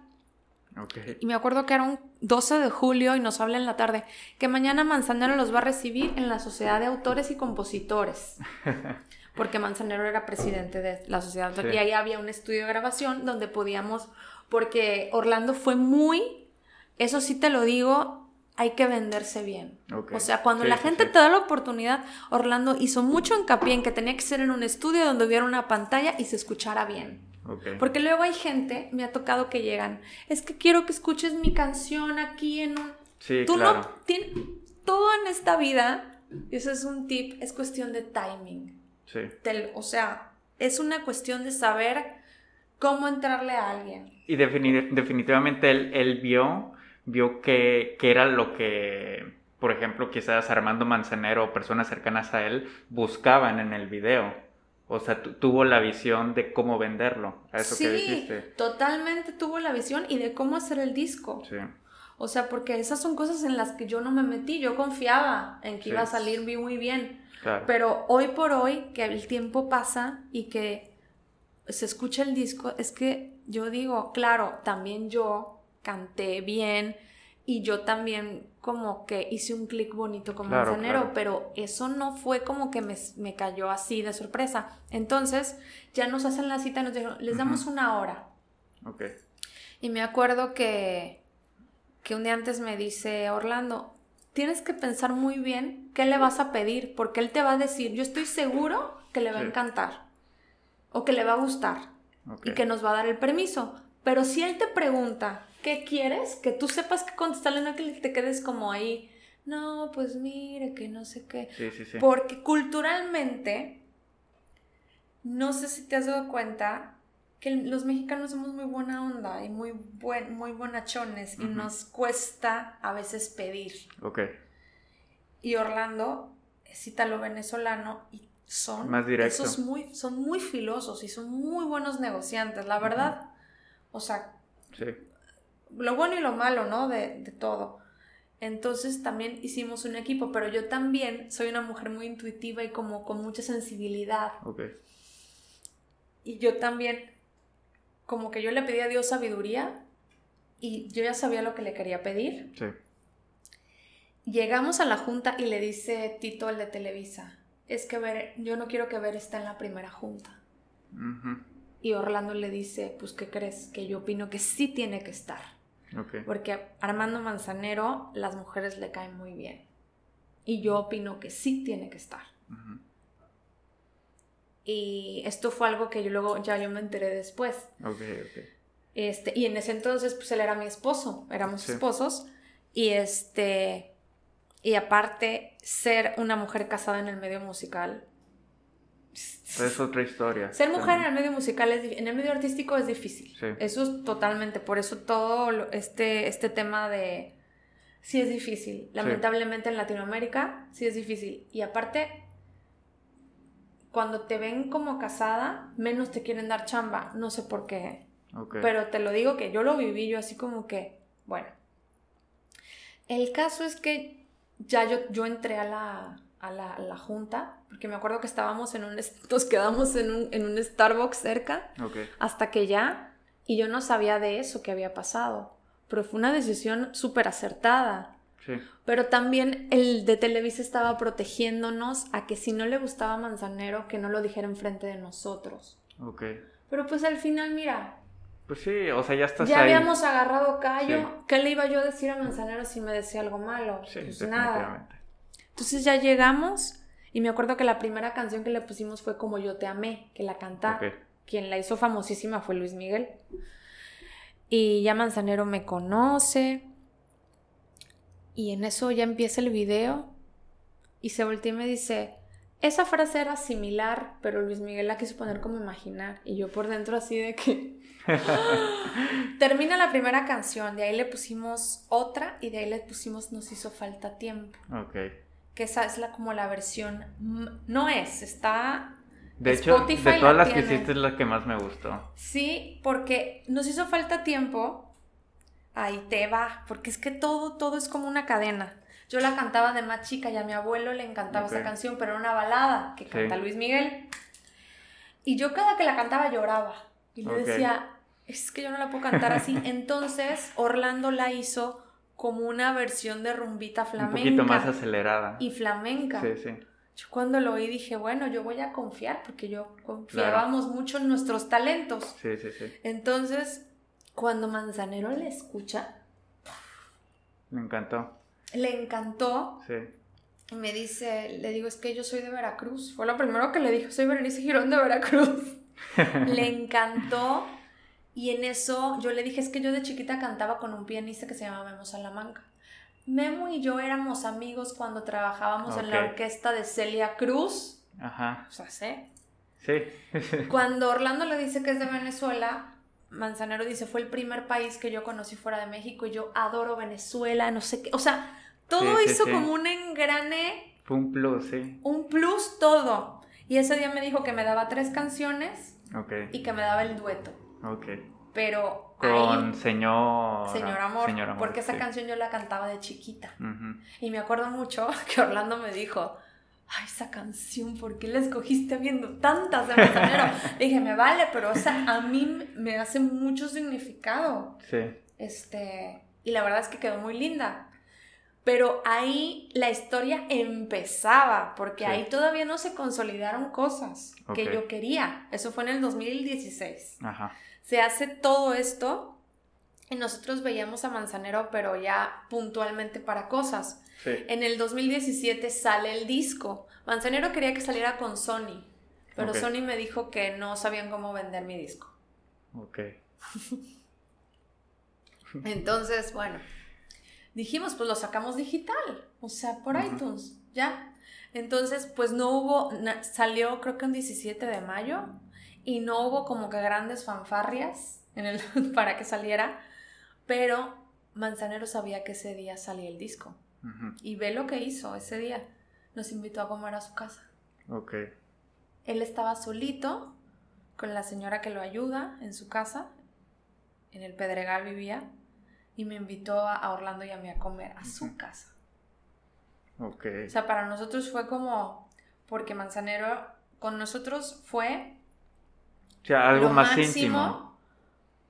Y me acuerdo que era un 12 de julio y nos habla en la tarde que mañana Manzanero los va a recibir en la Sociedad de Autores y Compositores. Porque Manzanero era presidente de la sociedad. Y ahí había un estudio de grabación donde podíamos, porque Orlando fue muy, eso sí te lo digo, hay que venderse bien. O sea, cuando la gente te da la oportunidad, Orlando hizo mucho hincapié en que tenía que ser en un estudio donde hubiera una pantalla y se escuchara bien. Porque luego hay gente, me ha tocado que llegan, es que quiero que escuches mi canción aquí en un... Sí, Tú claro. no tienes... Todo en esta vida, y eso es un tip, es cuestión de timing. Sí. o sea, es una cuestión de saber cómo entrarle a alguien. Y definitivamente él, él vio vio que, era lo que, por ejemplo, quizás Armando Manzanero o personas cercanas a él buscaban en el video. O sea, tuvo la visión de cómo venderlo, a eso que dijiste. Totalmente tuvo la visión y de cómo hacer el disco. Sí. O sea, porque esas son cosas en las que yo no me metí, yo confiaba en que iba a salir muy bien. Pero hoy por hoy, que el tiempo pasa y que se escucha el disco, es que yo digo, claro, también yo canté bien y yo también como que hice un clic bonito con Manzanero, pero eso no fue como que me, cayó así de sorpresa. Entonces ya nos hacen la cita y nos dijeron, les damos una hora. Ok. Y me acuerdo que, que un día antes me dice Orlando, tienes que pensar muy bien qué le vas a pedir, porque él te va a decir, yo estoy seguro que le va a encantar o que le va a gustar y que nos va a dar el permiso. Pero si él te pregunta, ¿qué quieres? Que tú sepas que contestarle, no que te quedes como ahí, no, pues mire, que no sé qué. Sí, sí, sí. Porque culturalmente, no sé si te has dado cuenta que los mexicanos somos muy buena onda y muy, buen, muy bonachones y nos cuesta a veces pedir. Ok. Y Orlando es lo venezolano y son más esos muy son muy filosos y son muy buenos negociantes la verdad o sea sí lo bueno y lo malo, ¿no? De, de todo. Entonces también hicimos un equipo, pero yo también soy una mujer muy intuitiva y como con mucha sensibilidad. Ok. Y yo también, como que yo le pedí a Dios sabiduría y yo ya sabía lo que le quería pedir. Sí. Llegamos a la junta y le dice Tito, el de Televisa, es que ver, yo no quiero que Ver esté en la primera junta. Y Orlando le dice, pues, ¿qué crees? Que yo opino que sí tiene que estar. Porque Armando Manzanero, las mujeres le caen muy bien. Y yo opino que sí tiene que estar. Y esto fue algo que yo luego ya yo me enteré después. Este, y en ese entonces, pues él era mi esposo, éramos esposos. Y este, y aparte, ser una mujer casada en el medio musical es otra historia. Ser mujer en el medio musical, es, en el medio artístico es difícil. Eso es totalmente, por eso todo este, este tema de... Sí es difícil. Lamentablemente en Latinoamérica sí es difícil. Y aparte, cuando te ven como casada, menos te quieren dar chamba. No sé por qué. Pero te lo digo que yo lo viví yo así como que, bueno. El caso es que ya yo, yo entré a la, a la, junta, porque me acuerdo que estábamos en un, nos quedamos en un, en un Starbucks cerca, hasta que ya, y yo no sabía de eso que había pasado, pero fue una decisión súper acertada. Pero también el de Televisa estaba protegiéndonos a que si no le gustaba Manzanero, que no lo dijera enfrente de nosotros. Ok. Pero pues al final, mira. Pues sí, o sea, ya estás Ya habíamos agarrado callo. ¿Qué le iba yo a decir a Manzanero si me decía algo malo? Sí, pues nada. Entonces ya llegamos y me acuerdo que la primera canción que le pusimos fue Como yo te amé, que la canta. Quien la hizo famosísima fue Luis Miguel. Y ya Manzanero me conoce. Y en eso ya empieza el video. Y se voltea y me dice, esa frase era similar, pero Luis Miguel la quiso poner como imaginar. Y yo por dentro así de que... Termina la primera canción, de ahí le pusimos otra y de ahí le pusimos Nos hizo falta tiempo. Ok que esa es la, como la versión, no es, está... De hecho, de todas las que hiciste es la que más me gustó. Sí, porque nos hizo falta tiempo. Ahí te va, porque es que todo, todo es como una cadena. Yo la cantaba de más chica y a mi abuelo le encantaba esa canción, pero era una balada que canta Luis Miguel. Y yo cada que la cantaba lloraba. Y le decía, es que yo no la puedo cantar así. Entonces Orlando la hizo como una versión de rumbita flamenca. Un poquito más acelerada. Y flamenca. Sí, sí. Yo cuando lo oí dije, bueno, yo voy a confiar porque yo confiábamos mucho en nuestros talentos. Sí, sí, sí. Entonces, cuando Manzanero le escucha... Me encantó. Le encantó. Sí. Y me dice, le digo, es que yo soy de Veracruz. Fue lo primero que le dije, soy Berenice Girón de Veracruz. le encantó y en eso yo le dije, es que yo de chiquita cantaba con un pianista que se llama Memo Salamanca. Memo y yo éramos amigos cuando trabajábamos en la orquesta de Celia Cruz. Ajá. O sea, ¿sí? Sí. cuando Orlando le dice que es de Venezuela, Manzanero dice, fue el primer país que yo conocí fuera de México y yo adoro Venezuela, no sé qué. O sea, todo hizo como un engrane. Un plus, sí. Un plus todo. Y ese día me dijo que me daba tres canciones y que me daba el dueto. Ok. Pero. Con señor. Señor amor, Porque esa canción yo la cantaba de chiquita. Y me acuerdo mucho que Orlando me dijo. Ay, esa canción, ¿por qué la escogiste viendo tantas de Manzanero? Dije, me vale, pero o sea, a mí me hace mucho significado. Sí. Este, y la verdad es que quedó muy linda. Pero ahí la historia empezaba, porque ahí todavía no se consolidaron cosas que yo quería. Eso fue en el 2016. Ajá. Se hace todo esto y nosotros veíamos a Manzanero, pero ya puntualmente para cosas. En el 2017 sale el disco. Manzanero quería que saliera con Sony, pero Sony me dijo que no sabían cómo vender mi disco. Ok. Entonces, bueno, dijimos, pues lo sacamos digital, o sea, por iTunes, ya. Entonces, pues no hubo, salió creo que un 17 de mayo y no hubo como que grandes fanfarrias en el, para que saliera, pero Manzanero sabía que ese día salía el disco. Y ve lo que hizo ese día. Nos invitó a comer a su casa. Ok. Él estaba solito con la señora que lo ayuda en su casa. En el Pedregal vivía. Y me invitó a Orlando y a mí a comer a su casa. Ok. O sea, para nosotros fue como. Porque Manzanero con nosotros fue. O sea, algo más íntimo.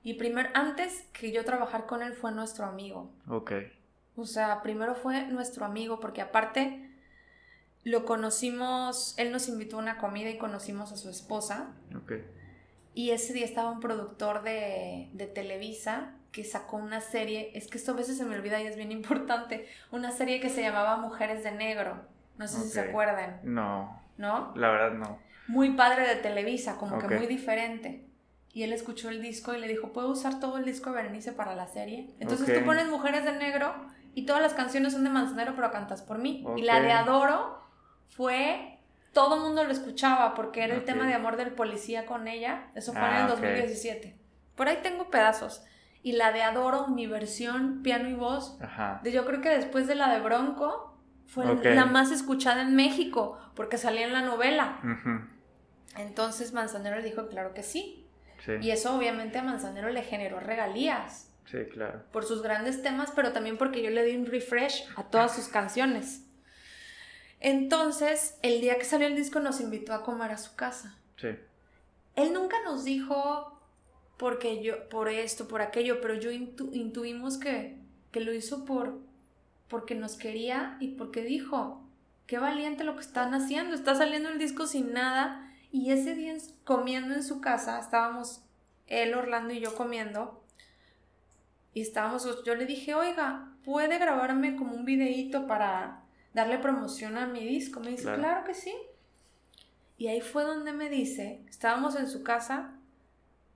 Y primero, antes que yo trabajar con él, fue nuestro amigo. Ok. O sea, primero fue nuestro amigo, porque aparte lo conocimos, él nos invitó a una comida y conocimos a su esposa. Ok. Y ese día estaba un productor de, de Televisa que sacó una serie, es que esto a veces se me olvida y es bien importante, una serie que se llamaba Mujeres de Negro. No sé si se acuerdan. No. ¿No? La verdad no. Muy padre de Televisa, como que muy diferente. Y él escuchó el disco y le dijo, ¿puedo usar todo el disco de Berenice para la serie? Entonces tú pones Mujeres de Negro y todas las canciones son de Manzanero, pero cantas por mí. Y la de Adoro fue, todo el mundo lo escuchaba porque era el tema de amor del policía con ella. Eso fue en el 2017. Ah, por ahí tengo pedazos. Y la de Adoro, mi versión piano y voz, de yo creo que después de la de Bronco, fue la más escuchada en México porque salía en la novela. Entonces Manzanero le dijo, claro que sí. sí. Y eso obviamente a Manzanero le generó regalías. Sí, claro. Por sus grandes temas, pero también porque yo le di un refresh a todas sus canciones. Entonces, el día que salió el disco nos invitó a comer a su casa. Sí. Él nunca nos dijo porque yo, por esto, por aquello, pero yo intuimos que, que lo hizo por, porque nos quería y porque dijo, qué valiente lo que están haciendo, está saliendo el disco sin nada. Y ese día comiendo en su casa, estábamos él, Orlando y yo comiendo, y estábamos, yo le dije, oiga, ¿puede grabarme como un videíto para darle promoción a mi disco? Me dice, claro. que sí. Y ahí fue donde me dice, estábamos en su casa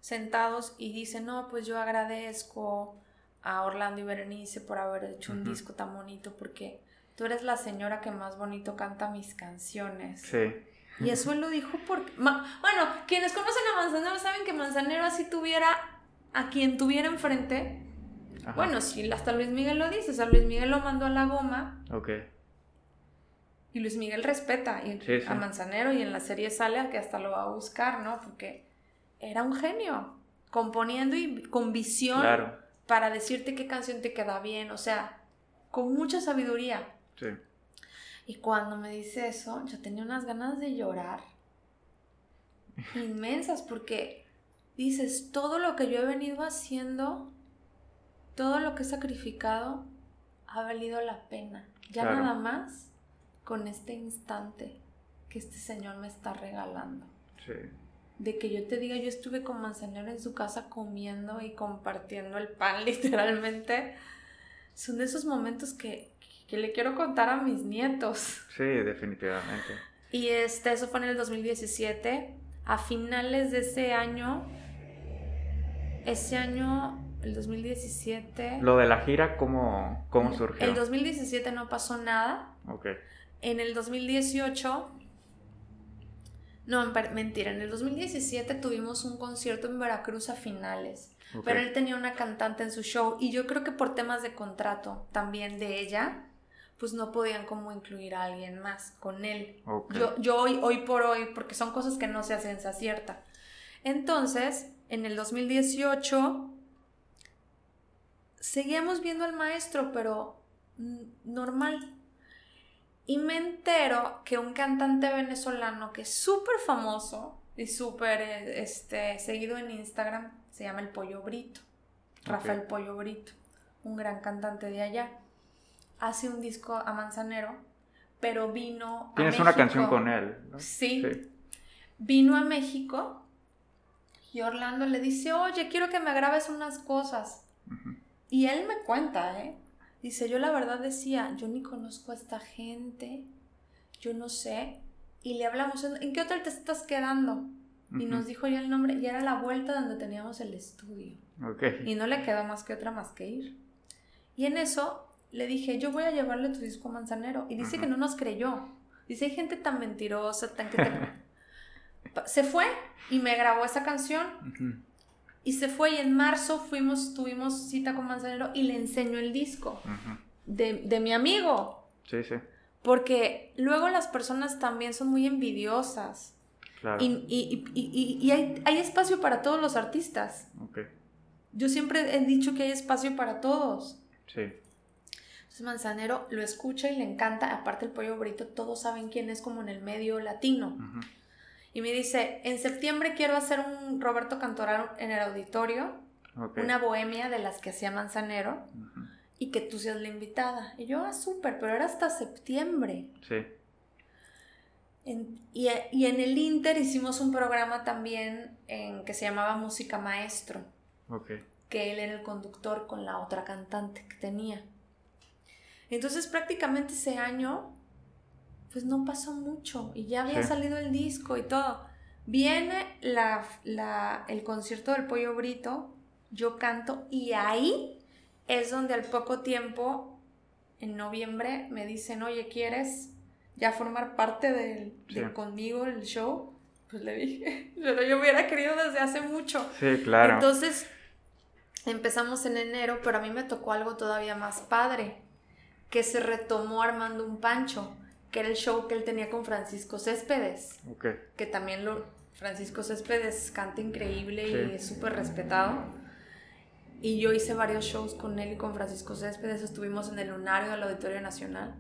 sentados y dice, no, pues yo agradezco a Orlando y Berenice por haber hecho un disco tan bonito porque tú eres la señora que más bonito canta mis canciones. Sí. Y eso él lo dijo porque... bueno, quienes conocen a Manzanero saben que Manzanero así tuviera a quien tuviera enfrente, bueno, sí, hasta Luis Miguel lo dice, o sea, Luis Miguel lo mandó a la goma. Ok. Y Luis Miguel respeta a Manzanero y en la serie sale que hasta lo va a buscar, ¿no? Porque era un genio, componiendo y con visión para decirte qué canción te queda bien, o sea, con mucha sabiduría. Sí. Y cuando me dice eso, yo tenía unas ganas de llorar inmensas porque dices, todo lo que yo he venido haciendo todo lo que he sacrificado ha valido la pena. Ya nada más con este instante que este Señor me está regalando. Sí. De que yo te diga, yo estuve con Manzanero en su casa comiendo y compartiendo el pan literalmente. Son de esos momentos que, que le quiero contar a mis nietos. Sí, definitivamente. Y este, eso fue en el 2017. A finales de ese año, ese año el 2017... Lo de la gira, ¿cómo, cómo surgió? El 2017 no pasó nada. Ok. En el 2018... No, mentira, en el 2017 tuvimos un concierto en Veracruz a finales, pero él tenía una cantante en su show y yo creo que por temas de contrato también de ella, pues no podían como incluir a alguien más con él. Yo, yo hoy, hoy por hoy, porque son cosas que no se hacen cierta. Entonces, en el 2018 seguíamos viendo al maestro, pero normal. Y me entero que un cantante venezolano que es súper famoso y súper este, seguido en Instagram se llama El Pollo Brito. Rafael Pollo Brito. un gran cantante de allá. Hace un disco a Manzanero, pero vino a Tienes una canción con él. Sí. Vino a México y Orlando le dice, oye, quiero que me grabes unas cosas. Y él me cuenta, ¿eh? Dice, yo la verdad decía, yo ni conozco a esta gente, yo no sé. Y le hablamos, ¿en qué hotel te estás quedando? Y nos dijo ya el nombre, y era la vuelta donde teníamos el estudio. Y no le quedó más que otra más que ir. Y en eso le dije, yo voy a llevarle tu disco manzanero. Y dice que no nos creyó. Dice, hay gente tan mentirosa, tan que se fue y me grabó esa canción. Y se fue y en marzo fuimos, tuvimos cita con Manzanero y le enseñó el disco de, de, mi amigo. Sí, sí. Porque luego las personas también son muy envidiosas. Claro. Y, y, y, y hay, hay, espacio para todos los artistas. Okay. Yo siempre he dicho que hay espacio para todos. Sí. Entonces Manzanero lo escucha y le encanta. Aparte el pollo brito, todos saben quién es como en el medio latino. Y me dice, en septiembre quiero hacer un Roberto Cantoral en el auditorio, una bohemia de las que hacía Manzanero, y que tú seas la invitada. Y yo, ah, súper, pero era hasta septiembre. Sí. y, en el Inter hicimos un programa también en, que se llamaba Música Maestro. Que él era el conductor con la otra cantante que tenía. Entonces prácticamente ese año pues no pasó mucho y ya había salido el disco y todo. Viene la, la, el concierto del Pollo Brito, yo canto y ahí es donde al poco tiempo, en noviembre, me dicen, oye, ¿quieres ya formar parte del, de conmigo el show? Pues le dije, pero yo hubiera querido desde hace mucho. Sí, claro. Entonces empezamos en enero, pero a mí me tocó algo todavía más padre, que se retomó armando un pancho que era el show que él tenía con Francisco Céspedes. Que también lo, Francisco Céspedes canta increíble y es súper respetado. Y yo hice varios shows con él y con Francisco Céspedes. Estuvimos en el Lunario del Auditorio Nacional.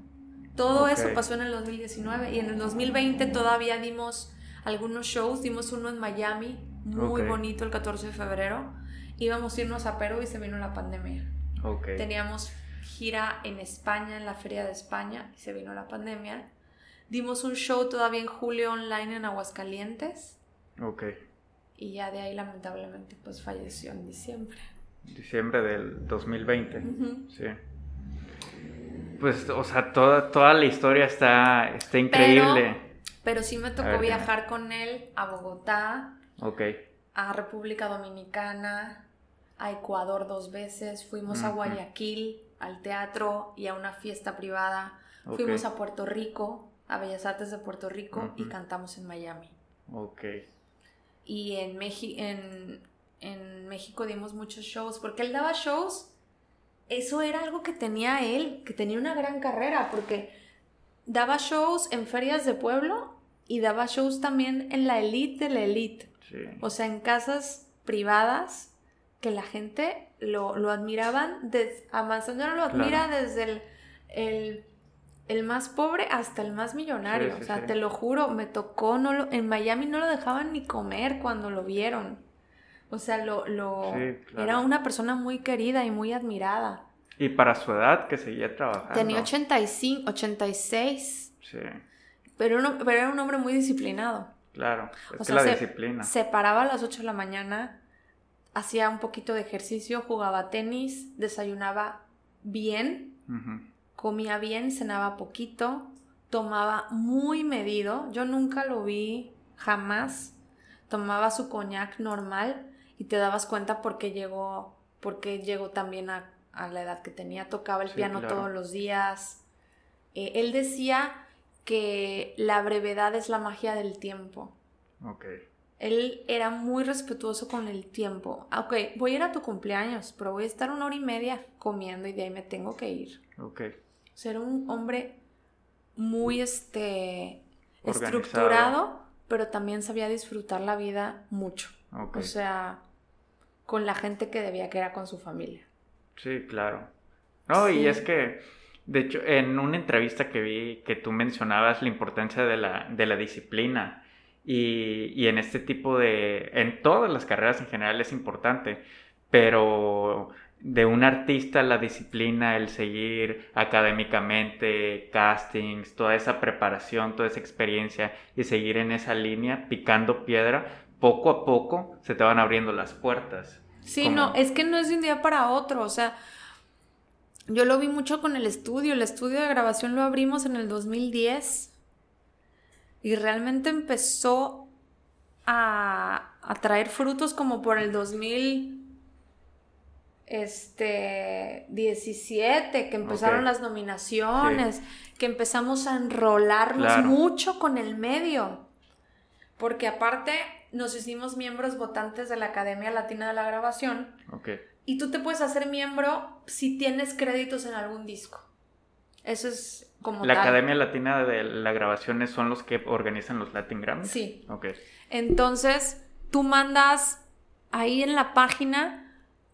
Todo eso pasó en el 2019 y en el 2020 todavía dimos algunos shows. Dimos uno en Miami, muy bonito, el 14 de febrero. Íbamos a irnos a Perú y se vino la pandemia. Teníamos gira en España, en la Feria de España, y se vino la pandemia. Dimos un show todavía en julio online en Aguascalientes. Ok. Y ya de ahí lamentablemente pues falleció en diciembre. Diciembre del 2020. Sí. Pues, o sea, toda, toda la historia está, está increíble. Pero, sí me tocó viajar con él a Bogotá. Ok. A República Dominicana, a Ecuador dos veces, fuimos a Guayaquil, al teatro y a una fiesta privada. Fuimos a Puerto Rico, a Bellas Artes de Puerto Rico y cantamos en Miami. Ok. Y en, en, en México dimos muchos shows, porque él daba shows, eso era algo que tenía él, que tenía una gran carrera, porque daba shows en ferias de pueblo y daba shows también en la elite de la elite. O sea, en casas privadas que la gente lo, lo admiraban, a Manzanero lo admira desde el, el, más pobre hasta el más millonario. o sea, te lo juro, me tocó, no lo, en Miami no lo dejaban ni comer cuando lo vieron. O sea, lo, lo era una persona muy querida y muy admirada. Y para su edad que seguía trabajando. Tenía 85, 86. Sí. Pero, pero era un hombre muy disciplinado. Claro, es la disciplina. Se paraba a las 8 de la mañana, hacía un poquito de ejercicio, jugaba tenis, desayunaba bien, comía bien, cenaba poquito, tomaba muy medido. Yo nunca lo vi jamás. Tomaba su coñac normal y te dabas cuenta porque llegó, porque llegó también a, la edad que tenía. Tocaba el piano todos los días. Eh, él decía que la brevedad es la magia del tiempo. Okay. Él era muy respetuoso con el tiempo. Ah, ok, voy a ir a tu cumpleaños, pero voy a estar una hora y media comiendo y de ahí me tengo que ir. Ok. Ser un hombre muy este estructurado, pero también sabía disfrutar la vida mucho. O sea, con la gente que debía que era con su familia. Sí, claro. No, y es que, de hecho, en una entrevista que vi que tú mencionabas la importancia de la, de la disciplina y, en este tipo de, en todas las carreras en general es importante, pero de un artista la disciplina, el seguir académicamente, castings, toda esa preparación, toda esa experiencia y seguir en esa línea picando piedra, poco a poco se te van abriendo las puertas. Sí, no, es que no es de un día para otro, o sea, yo lo vi mucho con el estudio, el estudio de grabación lo abrimos en el 2010 y realmente empezó a, a traer frutos como por el 2000 este 17, que empezaron las nominaciones, que empezamos a enrolarnos mucho con el medio. Porque aparte nos hicimos miembros votantes de la Academia Latina de la Grabación. Y tú te puedes hacer miembro si tienes créditos en algún disco. Eso es como La Academia Latina de la Grabación son los que organizan los Latin Grammys. Sí. Entonces, tú mandas ahí en la página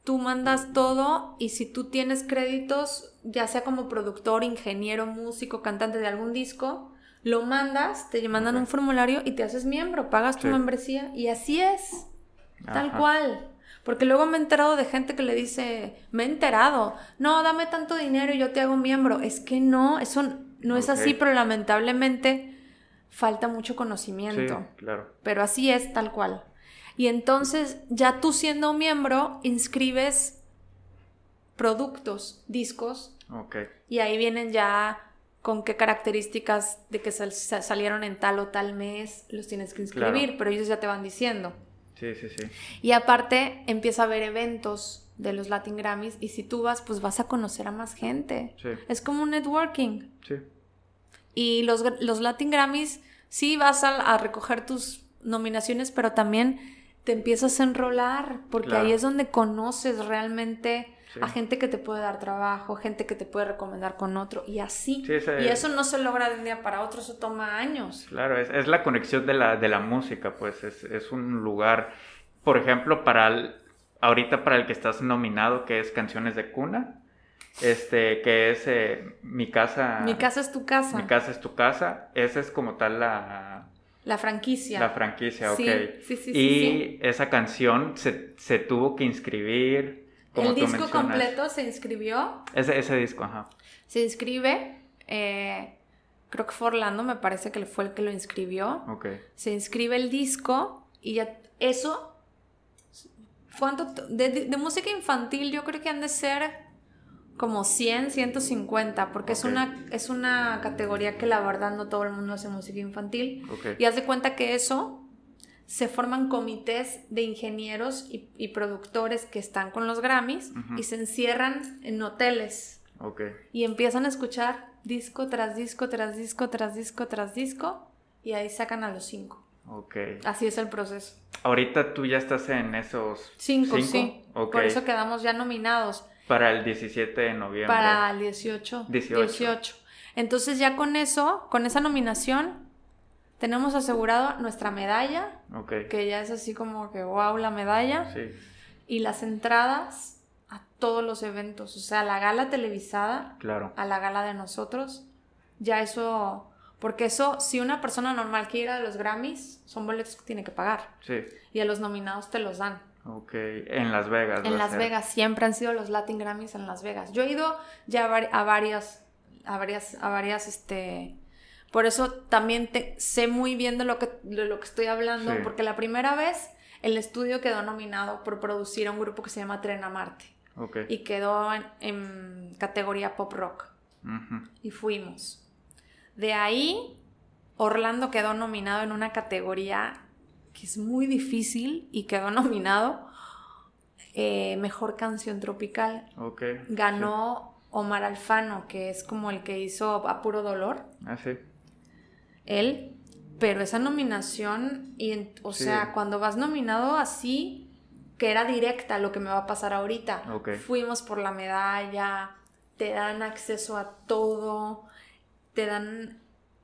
tú mandas todo y si tú tienes créditos, ya sea como productor, ingeniero, músico, cantante de algún disco, lo mandas, te mandan un formulario y te haces miembro, pagas tu membresía y así es, tal cual. Porque luego me he enterado de gente que le dice, me he enterado, no, dame tanto dinero y yo te hago miembro. Es que no, eso no es así, pero lamentablemente falta mucho conocimiento. claro. Pero así es, tal cual. Y entonces ya tú siendo miembro inscribes productos, discos. Y ahí vienen ya con qué características de que salieron en tal o tal mes los tienes que inscribir, pero ellos ya te van diciendo. Sí, sí, sí. Y aparte empieza a haber eventos de los Latin Grammys y si tú vas, pues vas a conocer a más gente. Sí. Es como un networking. Sí. Y los, los Latin Grammys, sí vas a recoger tus nominaciones, pero también te empiezas a enrolar, porque ahí es donde conoces realmente a gente que te puede dar trabajo, gente que te puede recomendar con otro, y así. y eso no se logra de un día para otro, eso toma años. Claro, es, la conexión de la, de la música, pues es, un lugar, por ejemplo, para ahorita para el que estás nominado, que es Canciones de Cuna, este, que es eh, Mi Casa. Mi Casa es tu casa. Mi Casa es tu casa, esa es como tal la la franquicia. La franquicia, ok. Sí, sí, sí. Y esa canción se, tuvo que inscribir. El disco completo se inscribió. Ese, ese disco, ajá. Se inscribe. Eh, creo que fue Orlando, me parece que fue el que lo inscribió. Ok. Se inscribe el disco y ya eso. ¿Cuánto? De, de música infantil, yo creo que han de ser como 100, 150, porque es, una, es una categoría que la verdad no todo el mundo hace música infantil. Y haz de cuenta que eso se forman comités de ingenieros y, productores que están con los Grammys y se encierran en hoteles. Y empiezan a escuchar disco tras disco, tras disco, tras disco, tras disco, y ahí sacan a los cinco. Así es el proceso. Ahorita tú ya estás en esos cinco, sí. Por eso quedamos ya nominados. Para el 17 de noviembre. Para el 18. 18. Entonces ya con eso, con esa nominación, tenemos asegurado nuestra medalla. Que ya es así como que, wow, la medalla. Sí. Y las entradas a todos los eventos. O sea, la gala televisada. Claro. A la gala de nosotros. Ya eso... Porque eso, si una persona normal quiere ir a los Grammys, son boletos que tiene que pagar. Sí. Y a los nominados te los dan. Ok, en Las Vegas. En Las Vegas, siempre han sido los Latin Grammys en Las Vegas. Yo he ido ya a varias, a varias, a varias, este... Por eso también sé muy bien de lo que, de lo que estoy hablando, porque la primera vez el estudio quedó nominado por producir a un grupo que se llama Tren a Marte. Okay. Y quedó en, categoría pop rock. Y fuimos. De ahí, Orlando quedó nominado en una categoría que es muy difícil y quedó nominado eh, Mejor Canción Tropical. Ganó Omar Alfano, que es como el que hizo A Puro Dolor. Ah, sí. Él, pero esa nominación, y, o sea, cuando vas nominado así, que era directa lo que me va a pasar ahorita. Fuimos por la medalla, te dan acceso a todo, te dan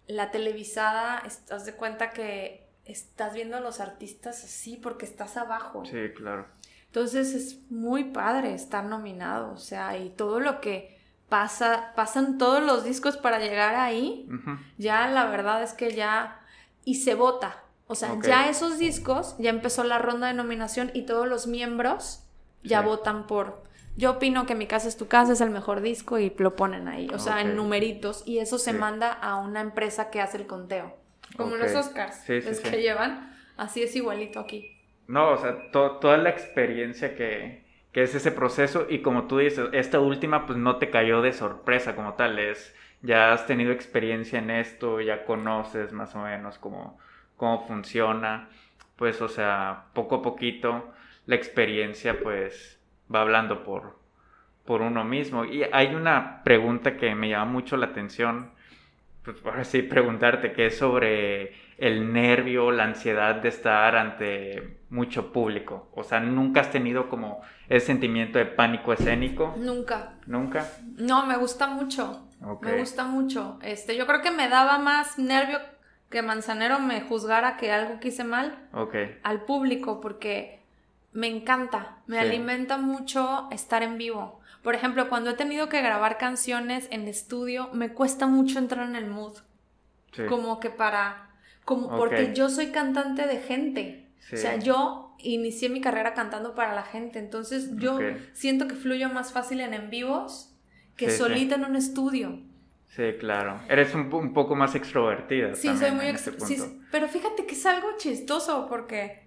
la televisada, estás de cuenta que estás viendo a los artistas así porque estás abajo. Sí, claro. Entonces es muy padre estar nominado, o sea, y todo lo que pasa, pasan todos los discos para llegar ahí, ya la verdad es que ya, y se vota, o sea, ya esos discos, ya empezó la ronda de nominación y todos los miembros ya votan por yo opino que Mi casa es tu casa es el mejor disco y lo ponen ahí, o sea, en numeritos y eso se manda a una empresa que hace el conteo. Como los Oscars, es que llevan, así es igualito aquí. No, o sea, toda la experiencia que, que es ese proceso y como tú dices, esta última pues no te cayó de sorpresa como tal, es ya has tenido experiencia en esto, ya conoces más o menos cómo, cómo funciona, pues o sea, poco a poquito la experiencia pues va hablando por, por uno mismo. Y hay una pregunta que me llama mucho la atención, pues ahora sí preguntarte, que es sobre el nervio, la ansiedad de estar ante mucho público. O sea, ¿nunca has tenido como ese sentimiento de pánico escénico? Nunca. ¿Nunca? No, me gusta mucho. Me gusta mucho. Este, yo creo que me daba más nervio que Manzanero me juzgara que algo quise mal al público, porque me encanta, me alimenta mucho estar en vivo. Por ejemplo, cuando he tenido que grabar canciones en estudio, me cuesta mucho entrar en el mood. Como que para, como porque yo soy cantante de gente. O sea, yo inicié mi carrera cantando para la gente, entonces yo siento que fluyo más fácil en en vivos que solita en un estudio. Sí, claro. Eres un, un poco más extrovertida. Sí, soy muy extrovertida. pero fíjate que es algo chistoso porque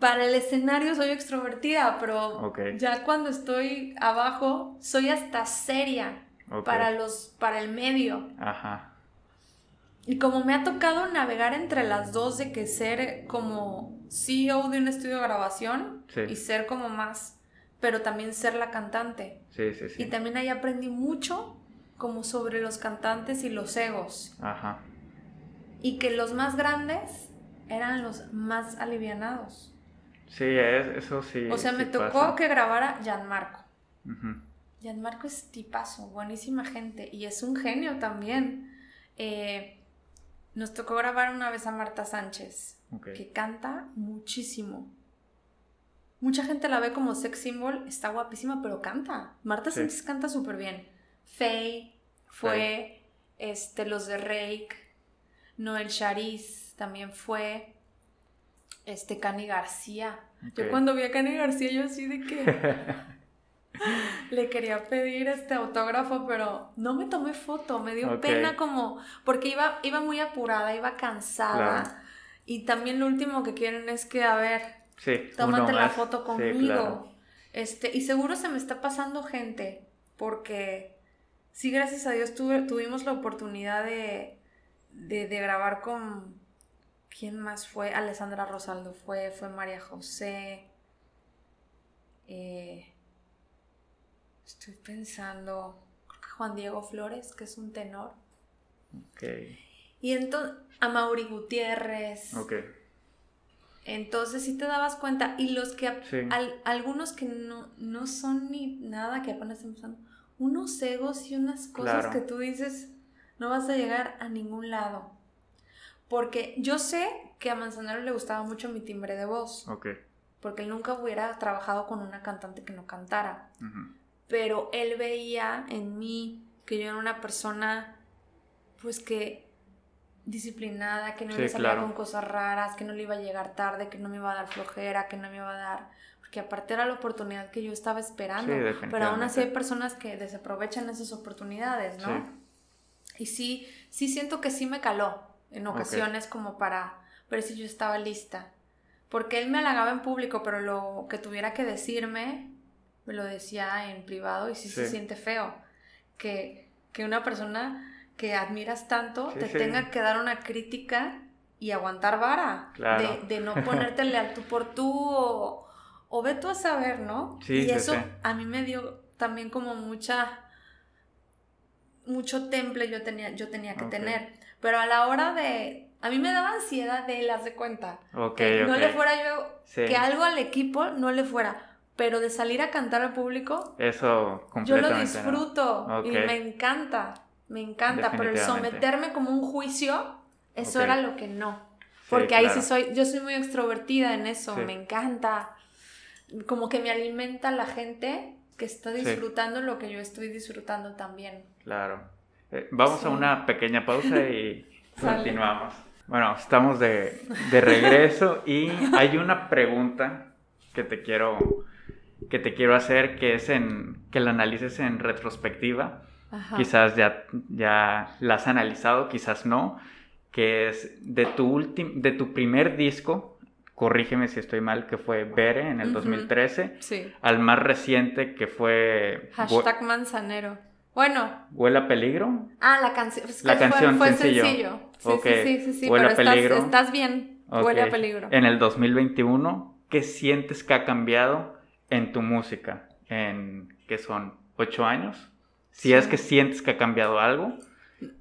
para el escenario soy extrovertida, pero ya cuando estoy abajo soy hasta seria para los para el medio. Ajá. Y como me ha tocado navegar entre las dos de que ser como CEO de un estudio de grabación y ser como más, pero también ser la cantante. Sí, sí, sí. Y también ahí aprendí mucho como sobre los cantantes y los egos. Ajá. Y que los más grandes eran los más alivianados. Sí, eso sí. O sea, me tocó que grabara Gianmarco. Uh Gianmarco es tipazo, buenísima gente y es un genio también. Eh, nos tocó grabar una vez a Marta Sánchez, que canta muchísimo. Mucha gente la ve como sex symbol, está guapísima, pero canta. Marta Sánchez canta súper bien. Faye fue, este, los de Rake, Noel Chariz también fue, este, Cani García. Yo cuando vi a Cani García, yo así de que... Le quería pedir este autógrafo, pero no me tomé foto, me dio pena como, porque iba, iba muy apurada, iba cansada. Y también lo último que quieren es que, a ver, tómate la foto conmigo. Este, y seguro se me está pasando gente, porque sí, gracias a Dios tuvimos la oportunidad de, de, de, grabar con, ¿quién más fue? Alessandra Rosaldo fue, fue María José. Eh, Estoy pensando, creo que Juan Diego Flores, que es un tenor. Ok. Y entonces, a Mauri Gutiérrez. Ok. Entonces sí te dabas cuenta. Y los que, algunos que no, no, son ni nada, que apenas usando, unos egos y unas cosas que tú dices, no vas a llegar a ningún lado. Porque yo sé que a Manzanero le gustaba mucho mi timbre de voz. Ok. Porque él nunca hubiera trabajado con una cantante que no cantara pero él veía en mí que yo era una persona, pues que disciplinada, que no le salía con cosas raras, que no le iba a llegar tarde, que no me iba a dar flojera, que no me iba a dar, porque aparte era la oportunidad que yo estaba esperando, pero aún así hay personas que desaprovechan esas oportunidades, ¿no? Y sí, sí siento que sí me caló en ocasiones como para ver si yo estaba lista, porque él me halagaba en público, pero lo que tuviera que decirme me lo decía en privado y sí, se siente feo que, una persona que admiras tanto te tenga que dar una crítica y aguantar vara, de, no ponértele al tú por tú o, o ve tú a saber, ¿no? y eso a mí me dio también como mucha mucho temple yo tenía, yo tenía que tener. Pero a la hora de. A mí me daba ansiedad de las de cuenta. que no le fuera yo. Que algo al equipo no le fuera pero de salir a cantar al público, eso yo lo disfruto y me encanta, me encanta, pero el someterme como un juicio, eso era lo que no. Porque ahí sí soy, yo soy muy extrovertida en eso, me encanta. Como que me alimenta la gente que está disfrutando lo que yo estoy disfrutando también. Claro. Eh, vamos a una pequeña pausa y continuamos. Bueno, estamos de, de regreso y hay una pregunta que te quiero que te quiero hacer, que es en que la analices en retrospectiva. Quizás ya, ya la has analizado, quizás no, que es de tu, de tu primer disco, corrígeme si estoy mal, que fue Bere en el 2013, al más reciente que fue... Hashtag Manzanero. Bueno. ¿Huele a peligro? Ah, la, canción la canción. Fue, sencillo. Sí, sí, sí, sí, Huele a peligro. Estás, bien. Huele a peligro. En el 2021, ¿qué sientes que ha cambiado en tu música? En, ¿qué son? ¿Ocho años? Si es que sientes que ha cambiado algo,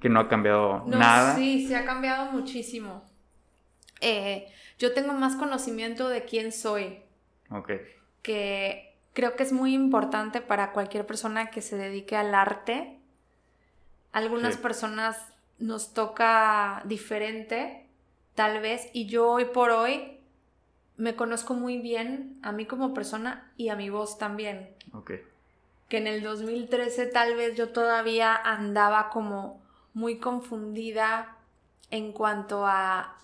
que no ha cambiado nada. Sí, sí ha cambiado muchísimo. Eh, yo tengo más conocimiento de quién soy. Ok. Que creo que es muy importante para cualquier persona que se dedique al arte. Algunas personas nos toca diferente, tal vez, y yo hoy por hoy me conozco muy bien a mí como persona y a mi voz también. Ok. Que en el 2013 tal vez yo todavía andaba como muy confundida en cuanto a,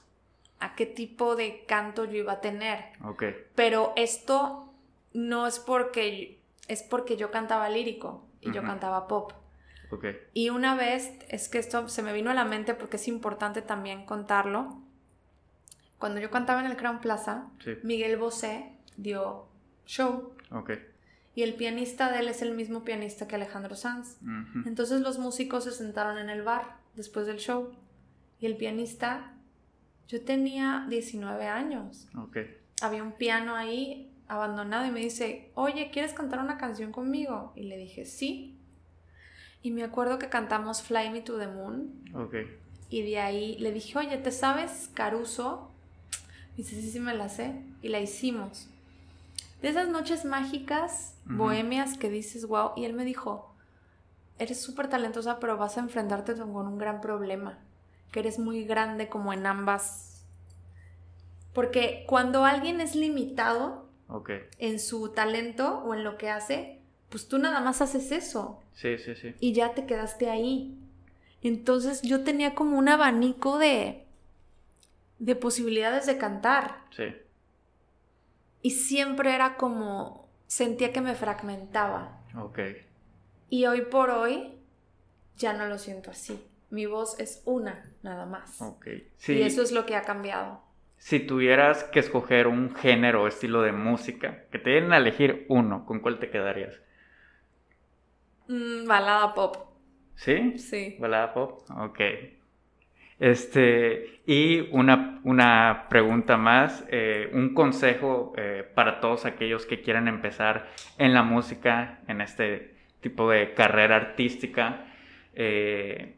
a qué tipo de canto yo iba a tener. Ok. Pero esto no es porque, es porque yo cantaba lírico y yo cantaba pop. Okay. Y una vez, es que esto se me vino a la mente porque es importante también contarlo cuando yo cantaba en el Crown Plaza, Miguel Bosé dio show. Y el pianista de él es el mismo pianista que Alejandro Sanz. Entonces los músicos se sentaron en el bar después del show. Y el pianista, yo tenía 19 años. Había un piano ahí abandonado y me dice, oye, ¿quieres cantar una canción conmigo? Y le dije, sí. Y me acuerdo que cantamos Fly Me to the Moon. Y de ahí le dije, oye, ¿te sabes Caruso? Y dice, sí, sí me la sé. Y la hicimos. De esas noches mágicas, bohemias, que dices, wow. Y él me dijo, eres súper talentosa, pero vas a enfrentarte con un gran problema. Que eres muy grande como en ambas. Porque cuando alguien es limitado en su talento o en lo que hace, pues tú nada más haces eso. Sí, sí, sí. Y ya te quedaste ahí. Entonces yo tenía como un abanico de de posibilidades de cantar. Sí. Y siempre era como, sentía que me fragmentaba. Ok. Y hoy por hoy ya no lo siento así. Mi voz es una, nada más. Ok. Sí. Y eso es lo que ha cambiado. Si tuvieras que escoger un género o estilo de música, que te dieran a elegir uno, ¿con cuál te quedarías? Mm, balada pop. ¿Sí? Sí. Balada pop, ok. Este, y una, una pregunta más, eh, un consejo eh, para todos aquellos que quieran empezar en la música, en este tipo de carrera artística. Eh,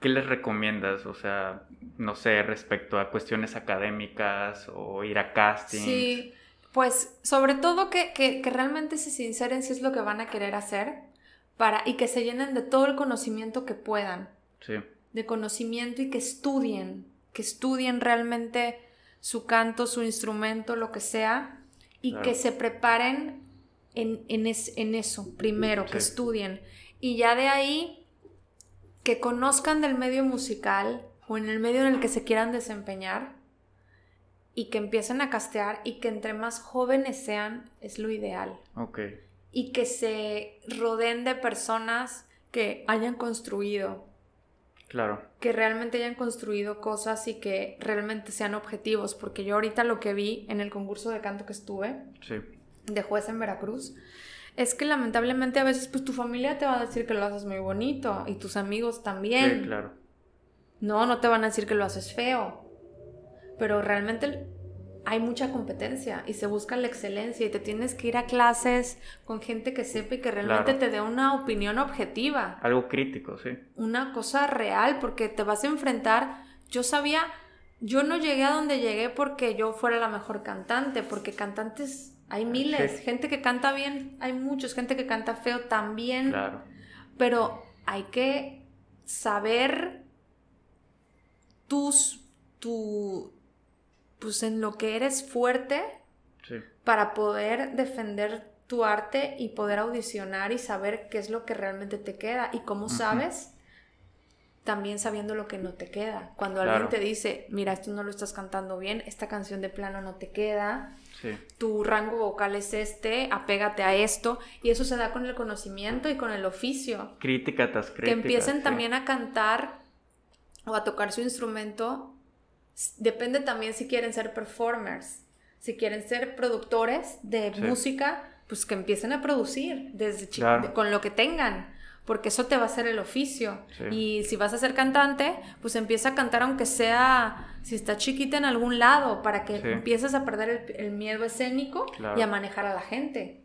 ¿Qué les recomiendas? O sea, no sé, respecto a cuestiones académicas o ir a casting. Sí, pues sobre todo que, que, que realmente se sinceren si es lo que van a querer hacer para, y que se llenen de todo el conocimiento que puedan. Sí de conocimiento y que estudien, que estudien realmente su canto, su instrumento, lo que sea, y que se preparen en, en, eso primero, que estudien. Y ya de ahí, que conozcan del medio musical o en el medio en el que se quieran desempeñar y que empiecen a castear y que entre más jóvenes sean es lo ideal. Ok. Y que se rodeen de personas que hayan construido Claro. Que realmente hayan construido cosas y que realmente sean objetivos, porque yo ahorita lo que vi en el concurso de canto que estuve, de juez en Veracruz, es que lamentablemente a veces pues tu familia te va a decir que lo haces muy bonito y tus amigos también. Sí, claro. No, no te van a decir que lo haces feo. Pero realmente hay mucha competencia y se busca la excelencia y te tienes que ir a clases con gente que sepa y que realmente te dé una opinión objetiva. Algo crítico, sí. Una cosa real porque te vas a enfrentar. Yo sabía, yo no llegué a donde llegué porque yo fuera la mejor cantante, porque cantantes hay miles, gente que canta bien, hay muchos, gente que canta feo también. Claro. Pero hay que saber tus, tu, pues en lo que eres fuerte para poder defender tu arte y poder audicionar y saber qué es lo que realmente te queda y cómo sabes también sabiendo lo que no te queda. Cuando alguien te dice, mira, esto no lo estás cantando bien, esta canción de plano no te queda, tu rango vocal es este, apégate a esto, y eso se da con el conocimiento y con el oficio. Crítica tras crítica. Que empiecen también a cantar o a tocar su instrumento, depende también si quieren ser performers, si quieren ser productores de música, pues que empiecen a producir desde con lo que tengan porque eso te va a hacer el oficio. Y si vas a ser cantante, pues empieza a cantar aunque sea, si está chiquita en algún lado, para que empieces a perder el, miedo escénico y a manejar a la gente.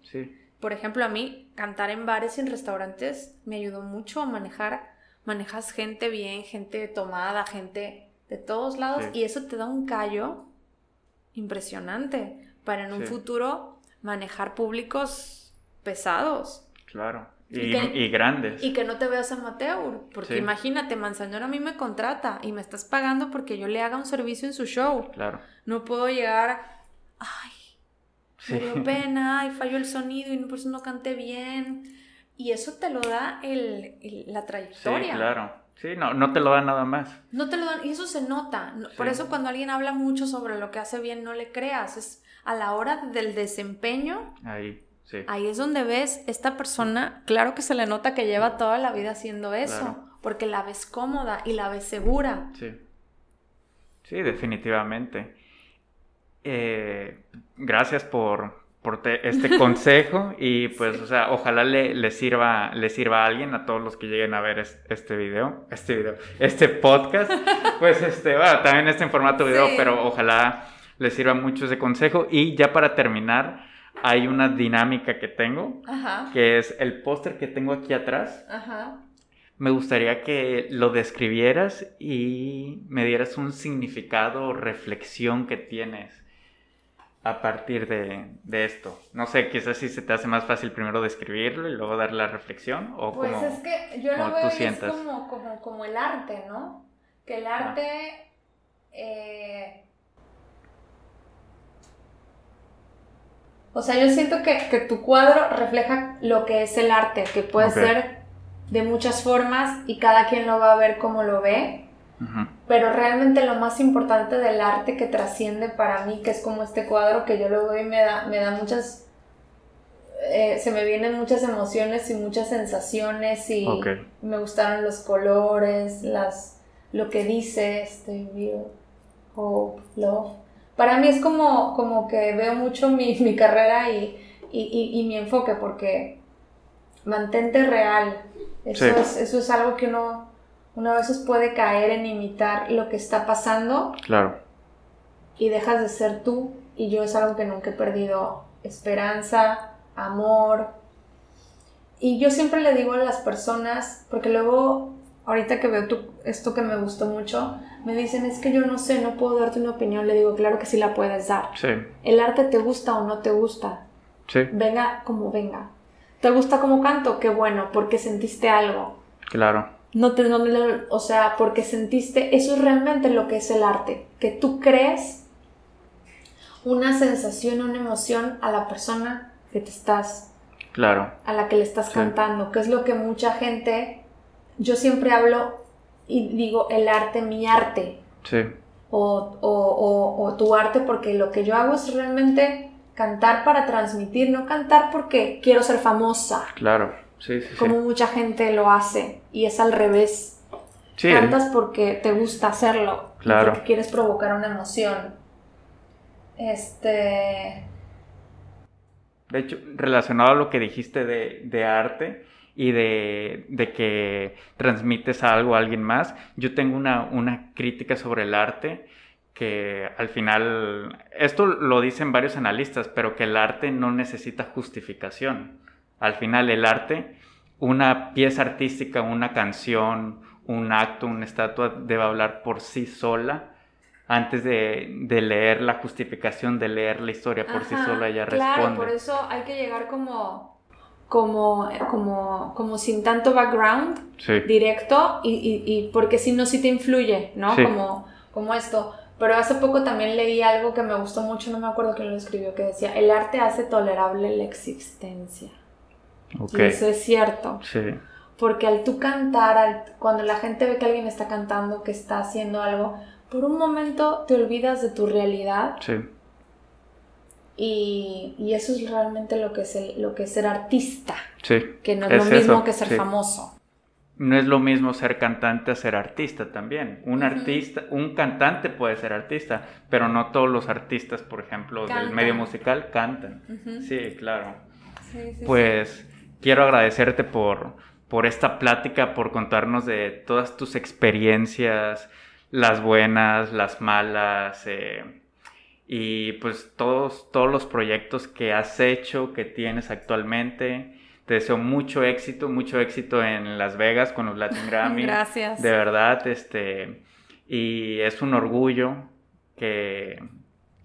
Por ejemplo, a mí cantar en bares y en restaurantes me ayudó mucho a manejar, manejas gente bien, gente tomada, gente de todos lados, y eso te da un callo impresionante para en un futuro manejar públicos pesados. Claro. Y, grandes. Y que no te veas amateur. Porque imagínate, Manzañón a mí me contrata y me estás pagando porque yo le haga un servicio en su show. Claro. No puedo llegar. Ay, me dio pena y falló el sonido y por eso no canté bien. Y eso te lo da el, la trayectoria. Sí, claro. Sí, no, no te lo da nada más. No te lo dan, y eso se nota. Por eso cuando alguien habla mucho sobre lo que hace bien, no le creas. Es a la hora del desempeño. Ahí Ahí es donde ves, esta persona, claro que se le nota que lleva toda la vida haciendo eso, porque la ves cómoda y la ves segura. Sí, sí, definitivamente. Eh, gracias por, por este consejo y pues, o sea, ojalá le, sirva, le sirva a alguien, a todos los que lleguen a ver este video, este video, este podcast, pues este, bueno, también está en formato video, pero ojalá les sirva mucho ese consejo. Y ya para terminar, hay una dinámica que tengo, que es el póster que tengo aquí atrás. Me gustaría que lo describieras y me dieras un significado o reflexión que tienes a partir de, esto. No sé, quizás si se te hace más fácil primero describirlo y luego dar la reflexión o Pues es que yo lo veo es como, como, el arte, ¿no? Que el arte... Eh, O sea, yo siento que, tu cuadro refleja lo que es el arte, que puede ser de muchas formas y cada quien lo va a ver como lo ve. Pero realmente lo más importante del arte que trasciende para mí, que es como este cuadro que yo lo veo y me da, me da muchas... Eh, se me vienen muchas emociones y muchas sensaciones y me gustaron los colores, las, lo que dice este hope, love para mí es como, como que veo mucho mi, mi carrera y, y, y, mi enfoque, porque mantente real. Eso, es, eso es algo que uno, uno a veces puede caer en imitar lo que está pasando. Claro. Y dejas de ser tú. Y yo es algo que nunca he perdido. Esperanza, amor. Y yo siempre le digo a las personas, porque luego, ahorita que veo esto que me gustó mucho, me dicen, es que yo no sé, no puedo darte una opinión. Le digo, claro que sí la puedes dar. Sí. El arte te gusta o no te gusta. Sí. Venga como venga. ¿Te gusta como canto? Qué bueno, porque sentiste algo. Claro. No te, no, o sea, porque sentiste, eso es realmente lo que es el arte, que tú crees una sensación, una emoción a la persona que te estás, claro, a la que le estás cantando, que es lo que mucha gente, yo siempre hablo y digo el arte, mi arte. Sí. O, o, o, tu arte porque lo que yo hago es realmente cantar para transmitir, no cantar porque quiero ser famosa. Claro, sí, sí. Como mucha gente lo hace y es al revés. Cantas porque te gusta hacerlo. Claro. Porque quieres provocar una emoción. Este... De hecho, relacionado a lo que dijiste de, de arte, y de, de, que transmites algo a alguien más. Yo tengo una, una crítica sobre el arte que al final, esto lo dicen varios analistas, pero que el arte no necesita justificación. Al final el arte, una pieza artística, una canción, un acto, una estatua debe hablar por sí sola antes de, de leer la justificación, de leer la historia por sí sola, ella responde. Claro, por eso hay que llegar como como, como, como sin tanto background directo y, y, porque si no, sí te influye, ¿no? Como, como esto. Pero hace poco también leí algo que me gustó mucho, no me acuerdo quién lo escribió, que decía, el arte hace tolerable la existencia. Y eso es cierto. Sí. Porque al tú cantar, al, cuando la gente ve que alguien está cantando, que está haciendo algo, por un momento te olvidas de tu realidad. Sí Y, y, eso es realmente lo que es, lo que es ser artista. Sí. Que no es, lo mismo que ser famoso no es lo mismo ser cantante a ser artista también. Un artista, un cantante puede ser artista, pero no todos los artistas, por ejemplo, del medio musical cantan. Sí, claro. pues quiero agradecerte por, por esta plática, por contarnos de todas tus experiencias, las buenas, las malas, eh, y pues todos, todos los proyectos que has hecho, que tienes actualmente. Te deseo mucho éxito, mucho éxito en Las Vegas con los Latin Grammy. Gracias. De verdad, este, y es un orgullo que,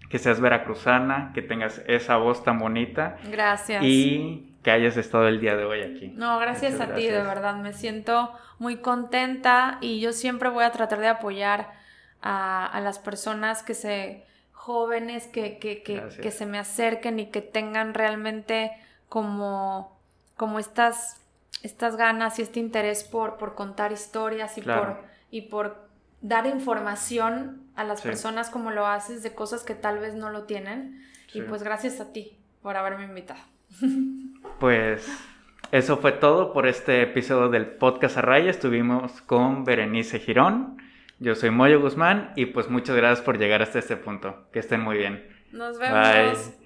que seas veracruzana, que tengas esa voz tan bonita. Gracias. Y que hayas estado el día de hoy aquí. No, gracias a ti, de verdad. Me siento muy contenta y yo siempre voy a tratar de apoyar a, a las personas que se jóvenes que, que, que, que se me acerquen y que tengan realmente como como estas, estas ganas y este interés por, por contar historias y, por, y por dar información a las personas como lo haces de cosas que tal vez no lo tienen. Y pues gracias a ti por haberme invitado. Pues eso fue todo por este episodio del podcast Arraya. Estuvimos con Berenice Girón. Yo soy Moyo Guzmán y pues muchas gracias por llegar hasta este punto. Que estén muy bien. Nos vemos.